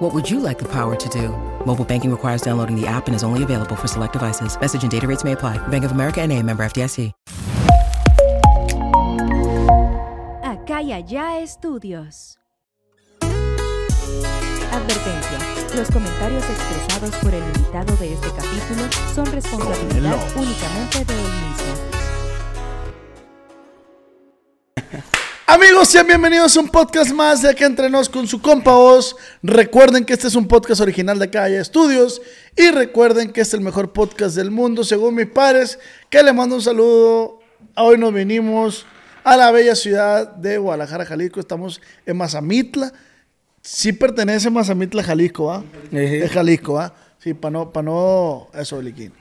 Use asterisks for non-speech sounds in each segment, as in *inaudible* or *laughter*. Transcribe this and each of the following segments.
What would you like the power to do? Mobile banking requires downloading the app and is only available for select devices. Message and data rates may apply. Bank of America and a member FDIC. Acá y allá estudios. Advertencia. Los comentarios expresados por el invitado de este capítulo son responsabilidad únicamente de él mismo. Amigos, sean bienvenidos a un podcast más de Acá Entre Nos con su compa Oz. Recuerden que este es un podcast original de Calle Estudios. Y recuerden que es el mejor podcast del mundo, según mis padres. Que le mando un saludo. Hoy nos vinimos a la bella ciudad de Guadalajara, Jalisco. Estamos en Mazamitla. Sí pertenece a Mazamitla, Jalisco, ¿va? Es Jalisco, ¿va? Sí, para no, para no, eso, Liquín.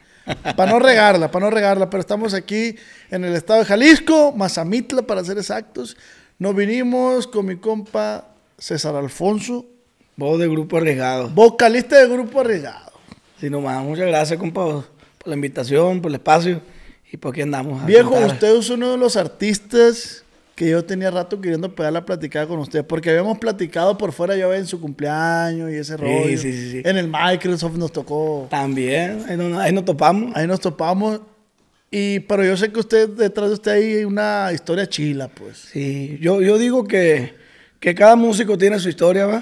Para no regarla, para no regarla, pero estamos aquí en el estado de Jalisco, Mazamitla para ser exactos. Nos vinimos con mi compa César Alfonso, Vos de Grupo Arriesgado. vocalista de Grupo Arriesgado. Sí, nomás, muchas gracias, compa, por la invitación, por el espacio y por aquí andamos. a Viejo, cantar. usted es uno de los artistas que yo tenía rato queriendo pegar la platicada con usted, porque habíamos platicado por fuera yo en su cumpleaños y ese rollo. sí, sí, sí. En el Microsoft nos tocó. También, ahí, no- ahí nos topamos. Ahí nos topamos. Y, pero yo sé que usted, detrás de usted hay una historia chila, pues. Sí, yo, yo digo que, que cada músico tiene su historia, ¿va?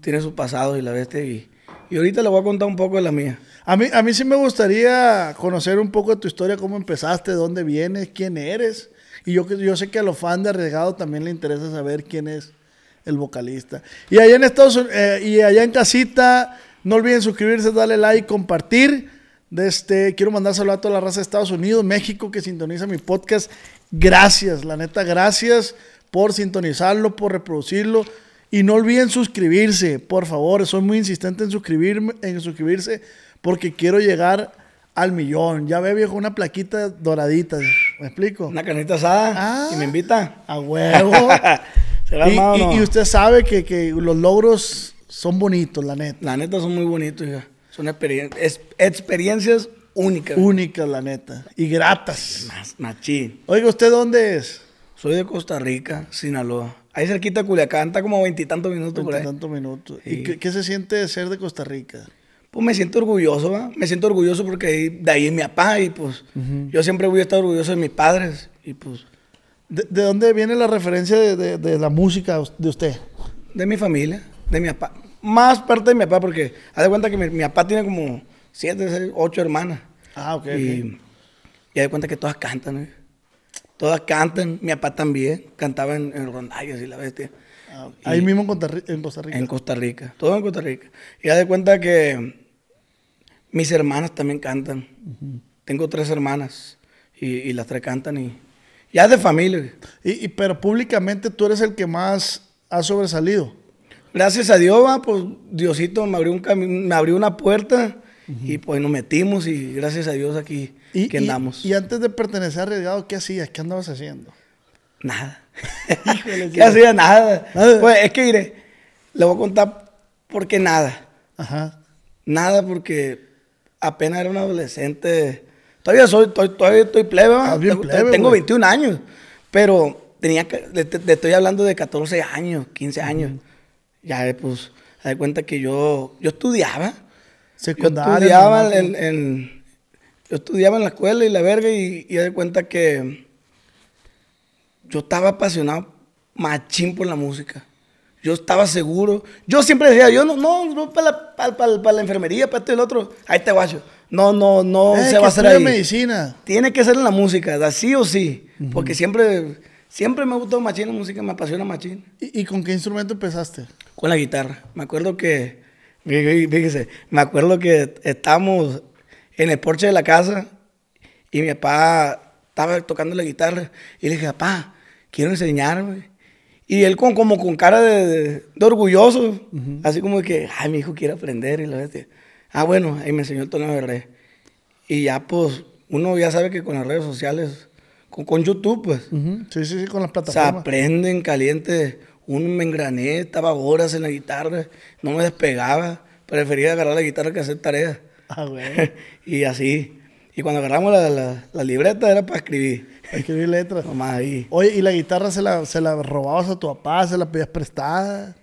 Tiene su pasado y la bestia. Y, y ahorita le voy a contar un poco de la mía. A mí, a mí sí me gustaría conocer un poco de tu historia, cómo empezaste, dónde vienes, quién eres. Y yo, yo sé que a los fans de Arriesgado también le interesa saber quién es el vocalista. Y allá en Estados Unidos, y allá en casita, no olviden suscribirse, darle like, compartir. De este, quiero mandar saludos a toda la raza de Estados Unidos, México, que sintoniza mi podcast. Gracias, la neta, gracias por sintonizarlo, por reproducirlo. Y no olviden suscribirse, por favor. Soy muy insistente en suscribirme, en suscribirse, porque quiero llegar al millón. Ya ve, viejo, una plaquita doradita. ¿Me explico? Una carnita asada Ah. y me invita. A huevo. *laughs* ¿Será y, y- y usted sabe que, que los logros son bonitos, la neta. La neta son muy bonitos, hija. Son experien- es- experiencias únicas. Únicas, la neta. Y gratas. Machín. Oiga, ¿usted dónde es? Soy de Costa Rica, Sinaloa. Ahí cerquita de Culiacán, está como veintitantos minutos por ahí. tantos minutos. ¿Y qué, qué se siente de ser de Costa Rica? Pues me siento orgulloso, ¿va? Me siento orgulloso porque de ahí es mi papá y pues yo siempre voy a estar orgulloso de mis padres y pues ¿De, de dónde viene la referencia de, de- de la música de usted? de mi familia, de mi papá. Más parte de mi papá porque haz de cuenta que mi, mi papá tiene como siete, seis, ocho hermanas. Ah, ok. Y, ok. y haz de cuenta que todas cantan, ¿eh? Todas cantan. Mi papá también cantaba en, en rondallas y la bestia. Ah, Ahí mismo en Costa, Ri- en Costa Rica. En Costa Rica, todo en Costa Rica. Y haz de cuenta que mis hermanas también cantan. Tengo tres hermanas y, y las tres cantan y ya es de familia. Y, y- pero públicamente tú eres el que más ha sobresalido. Gracias a Dios, va, pues Diosito me abrió, un me abrió una puerta y pues nos metimos y gracias a Dios aquí Y, que andamos. y antes de pertenecer a Arriesgado, ¿qué hacías? ¿Qué andabas haciendo? Nada. *laughs* Híjole, *laughs* ¿Qué hacía? Nada. Nada. Pues es que diré, le voy a contar por qué nada. Ajá. Nada porque apenas era un adolescente. Todavía soy, estoy, todavía estoy plebe, bien Tengo- plebe, Tengo güey. 21 años. Pero tenía que, le estoy hablando de 14 años, 15 años. Ya, pues, de cuenta que yo, yo estudiaba. Yo Secundaria. estudiaba normal. en, en- yo estudiaba en la escuela y la verga y, de cuenta que yo estaba apasionado machín por la música. Yo estaba seguro. Yo siempre decía, yo no, no, no para la, para, para- para la enfermería, para esto y el otro. Ahí te guacho. No, no, no Eh, se va a hacer ahí. medicina. Tiene que ser en la música, así o sí. Porque siempre, siempre me ha gustado machín la música, me apasiona machín. ¿Y, y con qué instrumento empezaste? Con la guitarra. Me acuerdo que, fí- fíjese, me acuerdo que estábamos en el porche de la casa y mi papá estaba tocando la guitarra y le dije, papá, quiero enseñarme. Y él con, como con cara de, de- de orgulloso, así como que, ay, mi hijo quiere aprender y la bestia. Ah, bueno, ahí me enseñó el tono de re. Y ya pues, uno ya sabe que con las redes sociales, con, con YouTube, pues. Ujú, Sí, sí, sí, con las Se plataformas. aprenden caliente. Un me engrané, estaba horas en la guitarra, no me despegaba. Prefería agarrar la guitarra que hacer tareas. Ah, güey. *laughs* y así. Y cuando agarramos la, la- la libreta era para escribir. Escribir letras. Nomás ahí. Oye, ¿y la guitarra se la, se la robabas a tu papá? ¿Se la pedías prestada?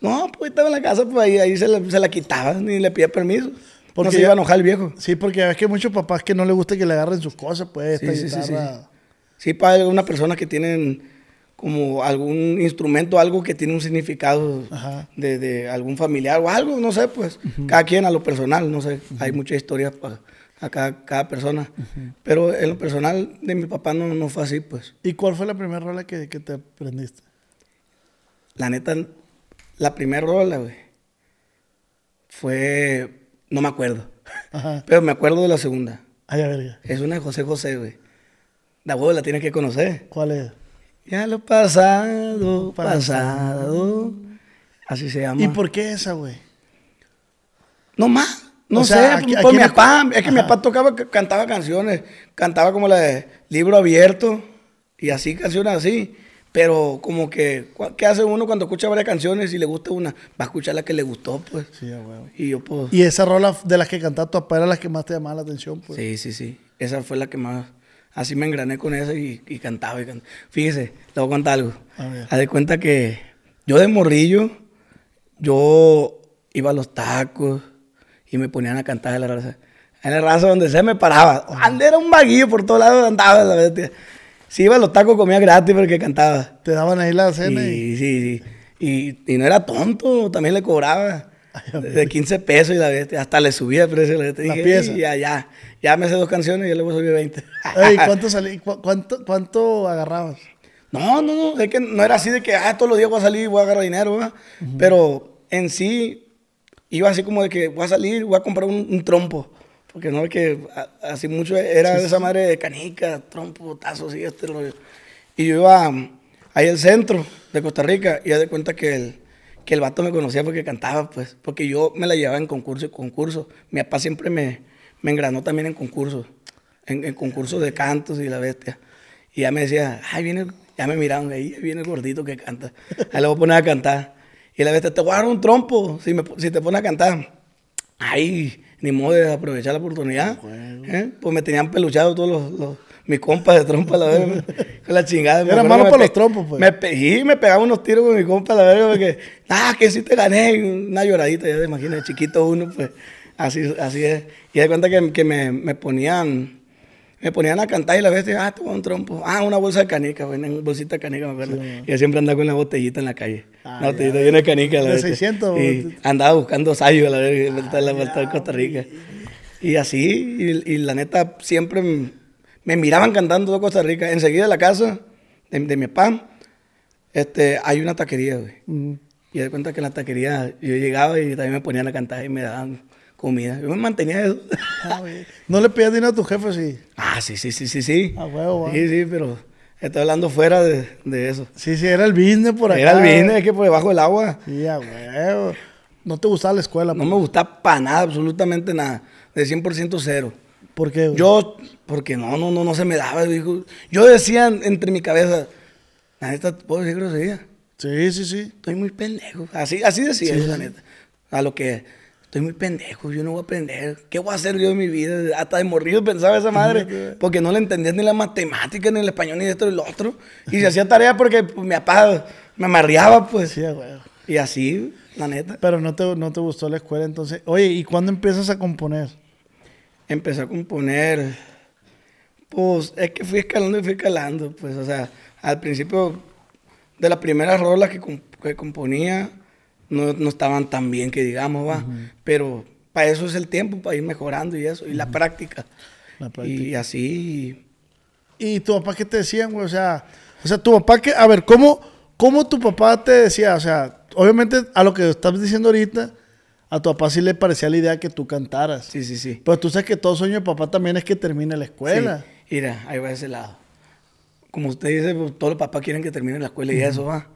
No, pues estaba en la casa, pues ahí, ahí se, la, se la quitaba, ni le pedía permiso. Porque no se iba a enojar el viejo. Sí, porque ves que hay muchos papás que no les gusta que le agarren sus cosas, pues, esta sí, sí, sí, guitarra. sí. Sí, para algunas personas que tienen como algún instrumento, algo que tiene un significado de, de algún familiar o algo, no sé, pues cada quien a lo personal, no sé, hay muchas historias para a cada, cada persona. Pero en lo personal de mi papá no, no fue así, pues. ¿Y cuál fue la primera rola que, que te aprendiste? La neta, la primera rola, güey, fue, no me acuerdo, Ajá. pero me acuerdo de la segunda. Ay, a ver, ya. Es una de José José, güey. La huevo la tienes que conocer. ¿Cuál es? Ya lo pasado, pasado. Así se llama. ¿Y por qué esa, güey? No más. No O sé, aquí- aquí mi papá, es que mi papá tocaba, cantaba canciones, cantaba como la de Libro Abierto y así, canciones así. Pero como que, ¿qué hace uno cuando escucha varias canciones y le gusta una? Va a escuchar la que le gustó, pues. Sí, huevo. Y yo, pues, Y esa rola de las que cantaba tu papá era la que más te llamaba la atención, pues. sí, sí, sí. Esa fue la que más, así me engrané con esa y, y cantaba y cantaba. Fíjese, le voy a contar algo. Haz de cuenta que yo de morrillo, yo iba a los tacos y me ponían a cantar en la raza. En la raza donde se me paraba. Ande, Era un vaguillo por todos lados, andaba la bestia. Si iba a los tacos comía gratis porque cantaba. Te daban ahí la cena y... Y, sí, sí. Y, y no era tonto, también le cobraba. De 15 pesos y la bestia, hasta le subía el precio. La, bestia. La Dije, pieza. "Y Ya, ya, me hace dos canciones y ya le voy a subir 20. Ey, *laughs* ¿cuánto, salí, cu- cuánto, ¿Cuánto agarrabas? No, no, no, es que no era así de que ah, todos los días voy a salir y voy a agarrar dinero, ¿verdad? Pero en sí iba así como de que voy a salir, voy a comprar un, un trompo. Porque no es que a- así mucho era de esa madre de canica, trompo, tazos y este rollo. Y yo iba um, ahí al centro de Costa Rica y ya de cuenta que el, que el vato me conocía porque cantaba, pues. Porque yo me la llevaba en concurso y concurso. Mi papá siempre me, me engranó también en concursos. En, en concursos de cantos y la bestia. Y ya me decía, ay, viene, ya me miraban ahí, viene el gordito que canta. Ahí le voy a poner a cantar. Y la bestia, te voy a dar un trompo si, me, si te pones a cantar. Ay, ni modo de aprovechar la oportunidad. ¿eh? Pues me tenían peluchado todos los, los- mis compas de trompa, la verga. con la chingada. Era malo para los trompos, pues. Me, pe- sí, me pegaba unos tiros con mi compa, la verga, porque, ah, que sí te gané. Una lloradita, ya te imaginas, chiquito uno, pues. Así, así es. Y de cuenta que, que me, me ponían me ponían a cantar y la bestia, ah, toma un trompo. Ah, una bolsa de canica, güey, una bolsita de canica, me acuerdo. y yo siempre andaba con la botellita en la calle. Ah, una botellita llena de canica. La De bestia. 600, Y andaba buscando sayos, la verga, en la vuelta de Costa Rica. Y así, y, y la neta, siempre me miraban cantando de Costa Rica. Enseguida de la casa de, de mi papá, este, hay una taquería, güey. Mm. Y de cuenta que en la taquería yo llegaba y también me ponían a cantar y me daban comida. Yo me mantenía de eso. Ah. *laughs* ¿No le pedías dinero a tu jefe, sí? Ah, sí, sí, sí, sí, sí. A huevo, va. Sí, sí, pero estoy hablando fuera de, de eso. Sí, sí, era el business por acá. Era el business, es que por debajo del agua Sí, a huevo. No te gustaba la escuela, no me gustaba para nada, absolutamente nada. De 100% cero. ¿Por qué? güey? Yo, porque no, no, no, no se me daba. dijo. Yo decía entre mi cabeza, la neta, ¿puedo decir grosería? Sí, sí, sí. Estoy muy pendejo. Así, así decía yo, la neta. A lo que, estoy muy pendejo, yo no voy a aprender. ¿Qué voy a hacer yo en mi vida? Hasta de morrido pensaba esa madre. Porque no le entendía ni la matemática, ni el español, ni esto ni lo otro. Y se hacía tarea porque pues, mi papá me amarreaba, pues. Sí. Y así, la neta. Pero no te, no te gustó la escuela, entonces. Oye, ¿y cuándo empiezas a componer? Empecé a componer. Pues es que fui escalando y fui escalando. Pues, o sea, al principio de las primeras rolas que componía, no, no estaban tan bien que digamos, va. Pero para eso es el tiempo, para ir mejorando y eso, y la práctica. La práctica. Y así. ¿Y tu papá qué te decían, güey? O sea, o sea, tu papá que, a ver, ¿cómo, ¿cómo tu papá te decía? O sea, obviamente a lo que estás diciendo ahorita, a tu papá sí le parecía la idea que tú cantaras. Sí, sí, sí. Pero tú sabes que todo sueño de papá también es que termine la escuela. Sí, Mira, ahí va ese lado. Como usted dice, pues, todos los papás quieren que termine la escuela y eso va.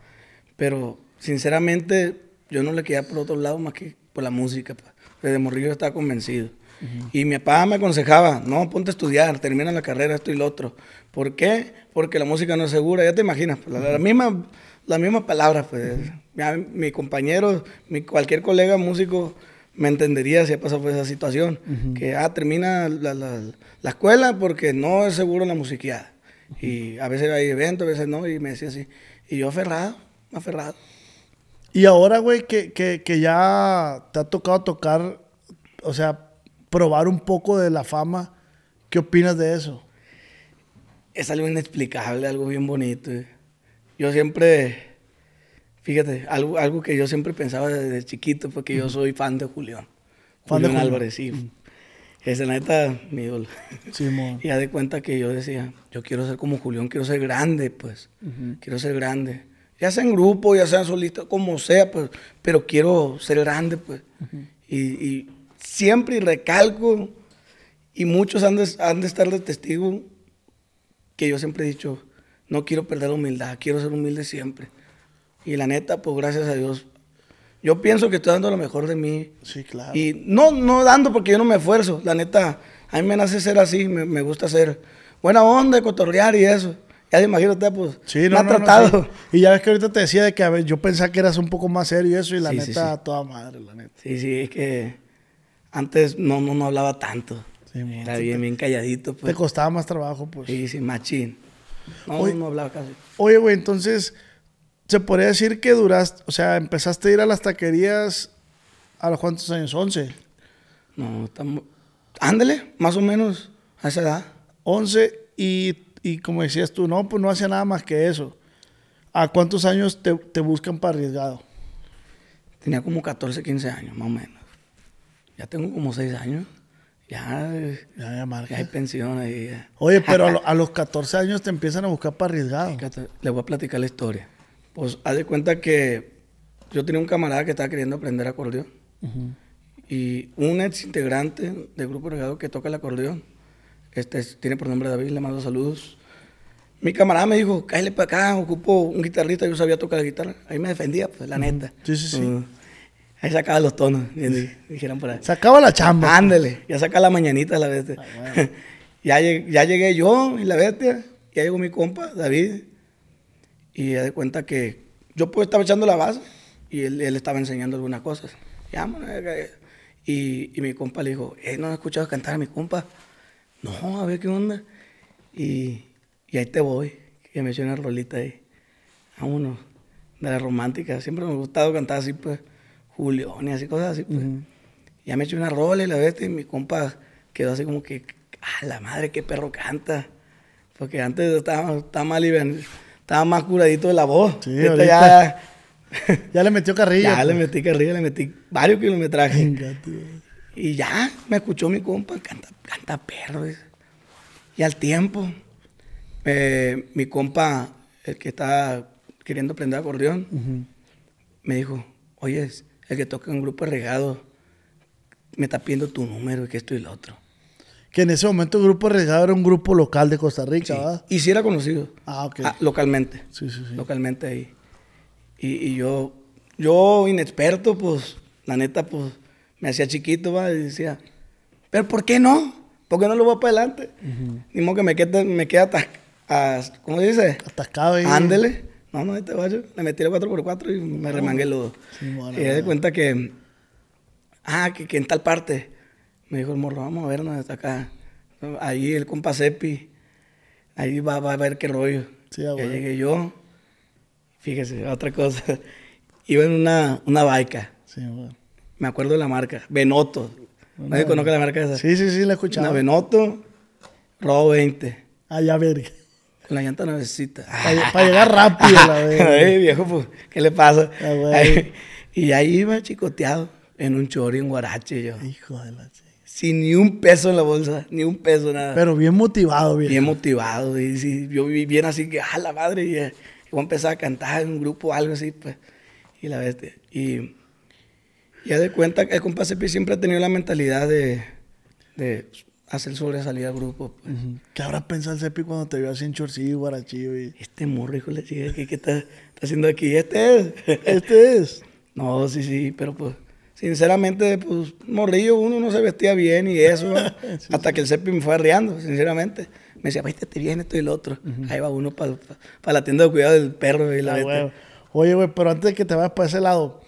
Pero, sinceramente, yo no le quería por otro lado más que por la música. pues. Desde morrillo yo estaba convencido. Y mi papá me aconsejaba, no, ponte a estudiar, termina la carrera, esto y lo otro. ¿Por qué? Porque la música no es segura, ya te imaginas, pues, la, la misma, las mismas palabras, pues. Ya mi compañero, mi, cualquier colega músico me entendería si ha pasado por esa situación. Que ah, termina la, la, la escuela porque no es seguro la musiqueada. Y a veces hay eventos, a veces no, y me decía así. Y yo aferrado, aferrado. Y ahora, güey, que, que, que ya te ha tocado tocar, o sea, probar un poco de la fama, ¿qué opinas de eso? Es algo inexplicable, algo bien bonito. eh. Yo siempre, fíjate, algo, algo que yo siempre pensaba desde chiquito, porque yo soy fan de Julián. Fan de Julián. Álvarez, sí. Es la neta, mi ídolo. Simón. *laughs* Y ya de cuenta que yo decía, yo quiero ser como Julián, quiero ser grande, pues. Quiero ser grande. Ya sea en grupo, ya sea en solista, como sea, pues. Pero quiero ser grande, pues. y, y siempre, recalco, y muchos han de, han de estar de testigo, que yo siempre he dicho, no quiero perder la humildad, quiero ser humilde siempre. Y la neta, pues gracias a Dios, yo pienso que estoy dando lo mejor de mí. Sí, claro. Y no, no dando porque yo no me esfuerzo. La neta, a mí me nace ser así, me, me gusta ser buena onda, cotorrear y eso. Ya te imagino usted, pues, Sí, me no, ha no, no, tratado. sí. Y ya ves que ahorita te decía de que a ver, yo pensaba que eras un poco más serio y eso, y la Sí, neta, toda madre, la neta. Sí, sí, es que antes no, no, no hablaba tanto. Era bien, te- bien calladito, Te pues. costaba más trabajo, pues. Sí, sí, machín. No, Oye. no hablaba casi. Oye, güey, entonces, se podría decir que duraste, o sea, empezaste a ir a las taquerías a los cuántos años, 11. No, estamos... Ándale, más o menos a esa edad. 11 y, y como decías tú, no, pues no hacía nada más que eso. ¿A cuántos años te, te buscan para arriesgado? Tenía como 14, 15 años, más o menos. Ya tengo como 6 años. Ya, Ya, ya, marca. ya hay pensión ahí. ya. Oye, pero a, lo- *laughs* a los 14 años te empiezan a buscar para arriesgado. Le voy a platicar la historia. Pues haz de cuenta que yo tenía un camarada que estaba queriendo aprender acordeón. Y un ex integrante del grupo regado que toca el acordeón, este es- tiene por nombre David, le mando saludos. Mi camarada me dijo, cállale para acá, ocupo un guitarrista, yo sabía tocar la guitarra. Ahí me defendía, pues, la neta. Sí, sí, sí. Uh, ahí sacaba los tonos, dijeran por ahí. Sacaba la chamba. Ándale, ya saca la mañanita la bestia. *laughs* ya, lleg- ya llegué yo y la bestia, ya llegó mi compa, David, y ya de cuenta que yo pues estaba echando la base y él, él estaba enseñando algunas cosas. Eh, eh, y, y mi compa le dijo, eh, ¿no has escuchado cantar a mi compa? No, a ver qué onda. Y, y ahí te voy, que me eché una rolita ahí. Vámonos, de la romántica. Siempre me ha gustado cantar así, pues, Julián y así, cosas así, pues. Ya me eché una rola y la bestia y mi compa quedó así como que, ah, la madre, qué perro canta. Porque antes estaba, estaba más libre, estaba más curadito de la voz. Sí, Ahorita ahorita ya, Ya le metió carrilla. ya le pues. metí carrilla, le metí varios kilometrajes. Venga, tío. Y ya me escuchó mi compa, canta, canta perro. Y al tiempo, eh, mi compa, el que estaba queriendo aprender acordeón, me dijo, oye, el que toca en un grupo regado, me está pidiendo tu número y que esto y lo otro. Que en ese momento el grupo arriesgado era un grupo local de Costa Rica, Sí. ¿verdad? Y sí era conocido. Ah, ok. Ah, localmente. Sí, sí, sí. Localmente ahí. Y, y yo, yo inexperto, pues, la neta, pues, me hacía chiquito, va, y decía, pero ¿por qué no? ¿Por qué no lo voy para adelante? Ni modo que me quede, me quede atas- as- ¿cómo se dice? Atascado ahí. Ándele. No, no, este guacho. Le metí el 4x4 y me remangué los Sí, bueno, y de bueno. cuenta que, ah, que, que en tal parte. Me dijo el morro, vamos a vernos hasta acá. Ahí el compa Cepi, ahí va, va a ver qué rollo. Sí, ya llegué yo. Fíjese, otra cosa. *laughs* Iba en una, una baica. Sí, bueno. Me acuerdo de la marca. Benoto. ¿Nadie conoce la marca esa? Sí, sí, sí, la he Una escuchado. Benoto, Robo 20. Ah, ya verga. Con la llanta nuevecita. Para llegar rápido, la *laughs* verga. Ay, viejo, pues, ¿qué le pasa? Ah. Ay, y ahí iba chicoteado en un chori, en guarache yo. Hijo de la chica. Sin ni un peso en la bolsa, ni un peso, nada. Pero bien motivado, bien. bien motivado. Y sí, yo bien así que, ah, la madre. Y, eh, voy a empezar a cantar en un grupo o algo así, pues. Y la bestia. Y ya de cuenta que el compa Cepi siempre ha tenido la mentalidad de, de hacer sobresalir al grupo. pues. ¿Qué habrá pensado el Cepi cuando te vio así en chorcillo, guarachillo? Y... Este morro, hijo de la chica, ¿qué, está, está haciendo aquí? Este es. *laughs* Este es. *laughs* No, sí, sí, pero pues, sinceramente, pues, morrillo, uno no se vestía bien y eso, *laughs* hasta que el Cepi me fue arriando, sinceramente. Me decía, te bien esto y el otro. Ahí va uno para la tienda de cuidado del perro y la ah, Oye, güey, pero antes de que te vayas para ese lado,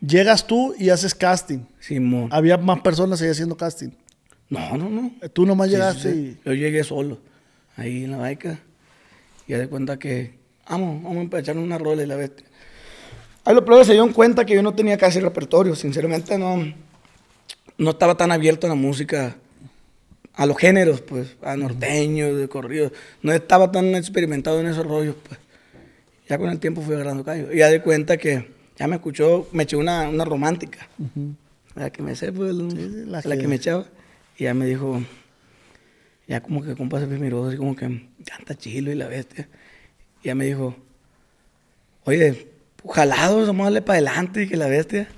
llegas tú y haces casting. Simón. Había más personas ahí haciendo casting. No, no, no. Tú nomás llegaste y. Yo llegué solo, ahí en la baica. Y de cuenta que, vamos, vamos a echar una rola y la bestia. Ahí los pruebas se dieron cuenta que yo no tenía casi repertorio. Sinceramente, no, no estaba tan abierto a la música, a los géneros, pues, a norteños, de corridos. No estaba tan experimentado en esos rollos, pues. Ya con el tiempo fui agarrando callo. Y ya de cuenta que ya me escuchó, me eché una, una romántica. La que me sé, pues, la, que... me echaba. Y ya me dijo, ya como que compa se miró así como que canta chilo y la bestia. Y ya me dijo, oye, jalado, vamos a darle para adelante y que la bestia.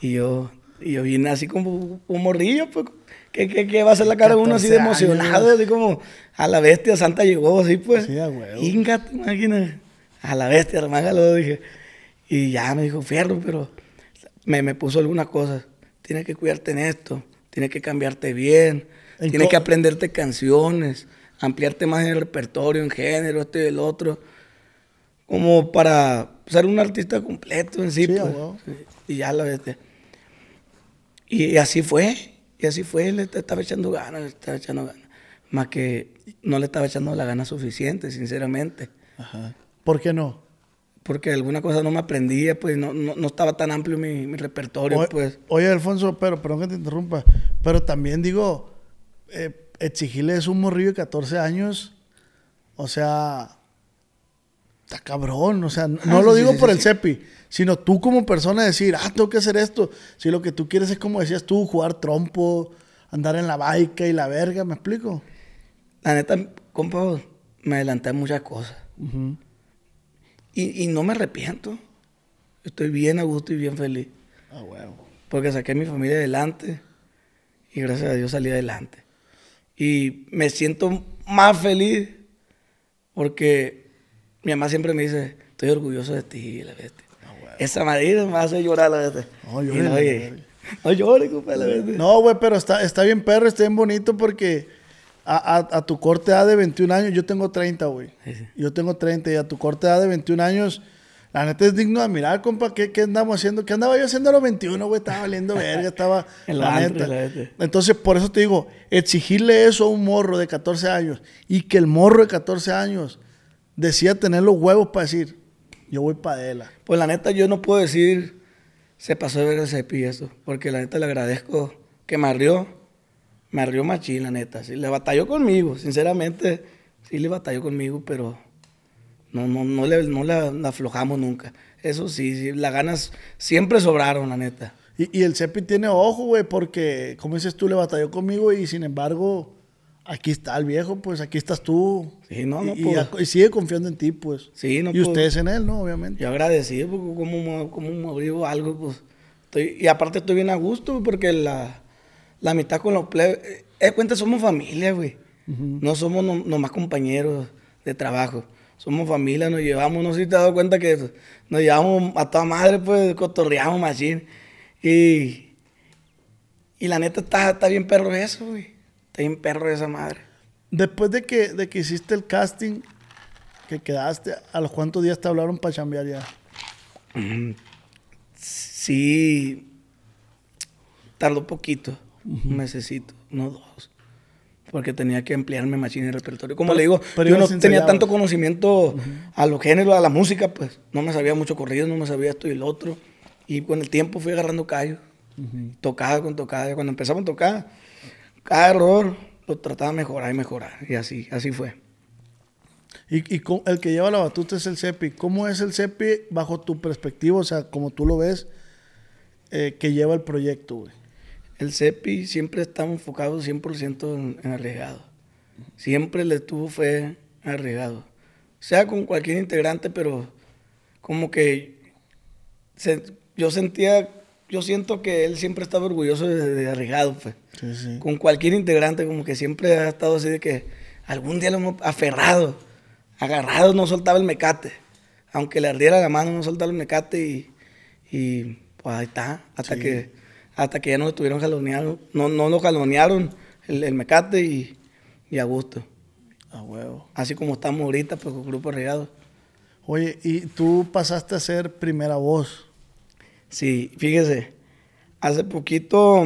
Y yo, y yo vine así como un morrillo, pues, ¿qué, qué, qué va a ser la cara de uno así de emocionado? Así como, a la bestia Santa llegó, así pues. Sí, a huevo. Inga, te a la bestia, lo dije. Y ya me dijo, fierro, pero me, me puso algunas cosas. Tienes que cuidarte en esto, tienes que cambiarte bien, tienes que aprenderte canciones, ampliarte más en el repertorio, en género, esto y el otro. Como para ser un artista completo en sí. pues. Y ya la bestia. Y, así fue, y así fue, le estaba echando ganas, le estaba echando ganas. Más que no le estaba echando la gana suficiente, sinceramente. Ajá. ¿Por qué no? Porque alguna cosa no me aprendía, pues no, no, estaba tan amplio mi, mi repertorio, pues. Oye, Alfonso, pero perdón que te interrumpa, pero también digo, eh, exigirle es un morrillo de 14 años, o sea, está cabrón, o sea, no ah, lo digo por el CEPI, sino tú como persona decir, ah, tengo que hacer esto. Si lo que tú quieres es como decías tú, jugar trompo, andar en la baica y la verga, ¿me explico? La neta, compa, me adelanté a muchas cosas. Y, no me arrepiento. Estoy bien a gusto y bien feliz. Ah, bueno. Porque saqué a mi familia adelante y gracias a Dios salí adelante. Y me siento más feliz porque mi mamá siempre me dice, estoy orgulloso de ti, la bestia. Ah, Esa madre me hace llorar la bestia. No, llore. No, compadre, la bestia. No, güey, pero está, está bien perro, está bien bonito porque a, tu corte edad de 21 años, yo tengo 30, güey. Yo tengo 30 y a tu corte edad de 21 años, la neta es digno de mirar, compa. ¿Qué, andamos haciendo? ¿Qué andaba yo haciendo a los 21, güey? Estaba valiendo *laughs* verga, estaba. en la, neta. Entonces, por eso te digo, exigirle eso a un morro de 14 años y que el morro de 14 años decía tener los huevos para decir, yo voy para Adela. Pues la neta, yo no puedo decir, se pasó de ver ese eso, porque la neta le agradezco que me arrió me arrió machín, la neta. Sí, le batalló conmigo, sinceramente. Sí le batalló conmigo, pero no, no, no, le, no la, aflojamos nunca. Eso sí, sí, las ganas siempre sobraron, la neta. Y, el Cepi tiene ojo, güey, porque, como dices tú, le batalló conmigo y sin embargo, aquí está el viejo, pues aquí estás tú. Sí, no, no, y, y, sigue confiando en ti, pues. Sí, no, Y ustedes en él, ¿no? Obviamente. Yo agradecido, porque como, como me abrigo algo, pues. Estoy, y aparte estoy bien a gusto, porque la la mitad con los plebes. Eh, eh cuenta, somos familia, güey. No somos nomás compañeros de trabajo. Somos familia, nos llevamos, no sé si te has dado cuenta que nos llevamos a toda madre, pues cotorreamos machín. Y, y la neta está, está bien perro eso, güey. Está bien perro esa madre. Después de que, de que hiciste el casting, que quedaste, ¿a los cuántos días te hablaron para chambear ya? Sí, tardó poquito un mesecito, no dos. Porque tenía que ampliarme más en el repertorio. Como le digo, yo no tenía tanto conocimiento a los géneros, a la música, pues. No me sabía mucho corrido, no me sabía esto y el otro. Y con el tiempo fui agarrando callos. Tocada con tocada. Cuando empezamos a tocar, cada error lo trataba de mejorar y mejorar. Y así, así fue. Y, y el que lleva la batuta es el CEPI. ¿Cómo es el CEPI bajo tu perspectiva? O sea, como tú lo ves, eh, que lleva el proyecto, güey el CEPI siempre estamos enfocados 100% en, en arriesgado. Siempre le tuvo fe arriesgado. Sea con cualquier integrante, pero como que yo sentía, yo siento que él siempre estaba orgulloso de, arriesgado, pues. Con cualquier integrante, como que siempre ha estado así de que algún día lo hemos aferrado, agarrado, no soltaba el mecate. Aunque le ardiera la mano, no soltaba el mecate y, pues ahí está, hasta que hasta que ya no estuvieron jaloneados, no, no lo jalonearon el, el mecate y, y, a gusto. A huevo. Así como estamos ahorita, pues con Grupo Regado. Oye, y tú pasaste a ser primera voz. Sí, fíjese, hace poquito,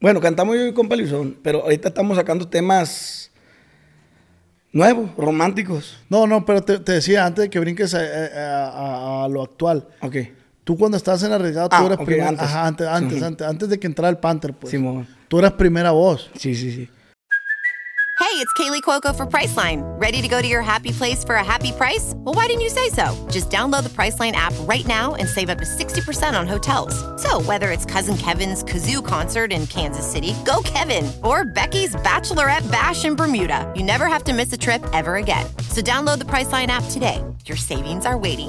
bueno, cantamos yo y con Palizón, pero ahorita estamos sacando temas nuevos, románticos. No, no, pero te, te decía antes de que brinques a, a- a- a lo actual. Ok, Tú cuando estás en Arriesgado, tú Ah, eres ok, primera antes. Ajá, antes, antes, antes, antes de que entrara el Panther, pues. Simón. Tú eras primera voz. Sí, sí, sí. Hey, it's Kaylee Cuoco for Priceline. Ready to go to your happy place for a happy price? Well, why didn't you say so? Just download the Priceline app right now and save up to 60% on hotels. So, whether it's Cousin Kevin's Kazoo concert in Kansas City, go Kevin, or Becky's Bachelorette Bash in Bermuda, you never have to miss a trip ever again. So, download the Priceline app today. Your savings are waiting.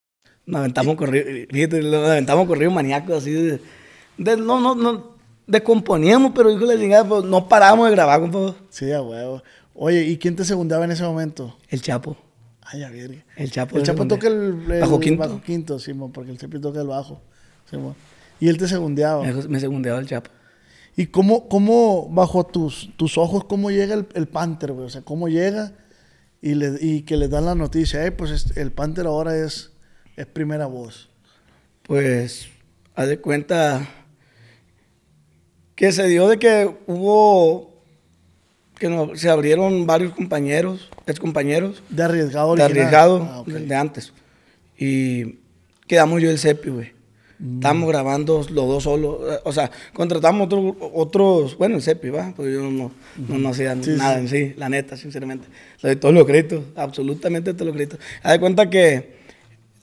Nos aventamos corrido, nos aventamos corrido maníaco así de, de- no, no, no, descomponíamos, pero hijo de la chingada, pues, no parábamos de grabar, compa. Sí, a huevo. Oye, ¿y quién te segundaba en ese momento? El Chapo. Ay, a ver. El Chapo. El Chapo toca el, el Bajo quinto. bajo quinto, Simón, porque el Cepi toca el bajo. Simón. Y él te segundeaba. Me, me segundeaba el Chapo. ¿Y cómo, cómo bajo tus, tus ojos, cómo llega el, el Panther, güey? O sea, ¿cómo llega y, le, y que le dan la noticia? Eh, pues es- el Panther ahora es, es primera voz. Pues, haz de cuenta que se dio de que hubo, que no- se abrieron varios compañeros, ex compañeros, De arriesgado de original. arriesgado, Ah, de antes. Y quedamos yo y el Cepi, güey. Mm. Estábamos grabando los dos solos. eh, O sea, contratamos otro- otros, bueno, el Cepi, va, porque yo no, no, no hacía Sí, nada sí. en sí, la neta, sinceramente. Todos los créditos, absolutamente todos los créditos. Haz de cuenta que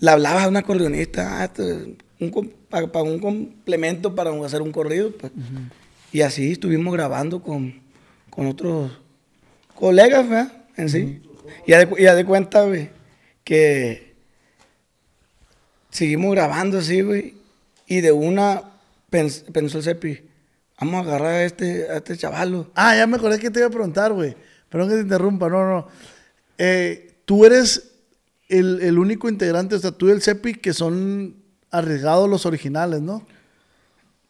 le hablaba a un acordeonista, ah, un para, para un complemento para hacer un corrido, pues. Y así estuvimos grabando con, con otros colegas, ¿verdad? En sí. Y haz de, cu- y haz de cuenta, güey, que seguimos grabando así, güey. Y de una pens- pensó el Cepi, vamos a agarrar a este, a este chavalo. Ah, ya me acordé que te iba a preguntar, güey. Perdón que te interrumpa, no, no. Eh, tú eres el, el único integrante, o sea, tú y el Cepi, que son arriesgados los originales, ¿no?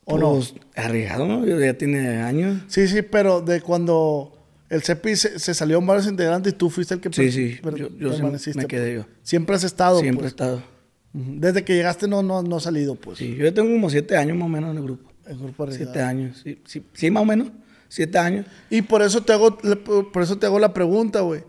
¿O no? Pues, Arriesgado, ¿no? Ya tiene años. Sí, sí, pero de cuando el CEPI se, se salió varios integrantes y tú fuiste el que Sí, sí, yo- yo permaneciste, me quedé pues. yo. Siempre has estado. Siempre he pues. estado. Ujú. Desde que llegaste no, no, no has salido, pues. Sí, yo tengo como siete años más o menos en el grupo. El grupo arriesgado. Siete años, sí, sí, sí, más o menos. Siete años. Y por eso te hago, por eso te hago la pregunta, güey.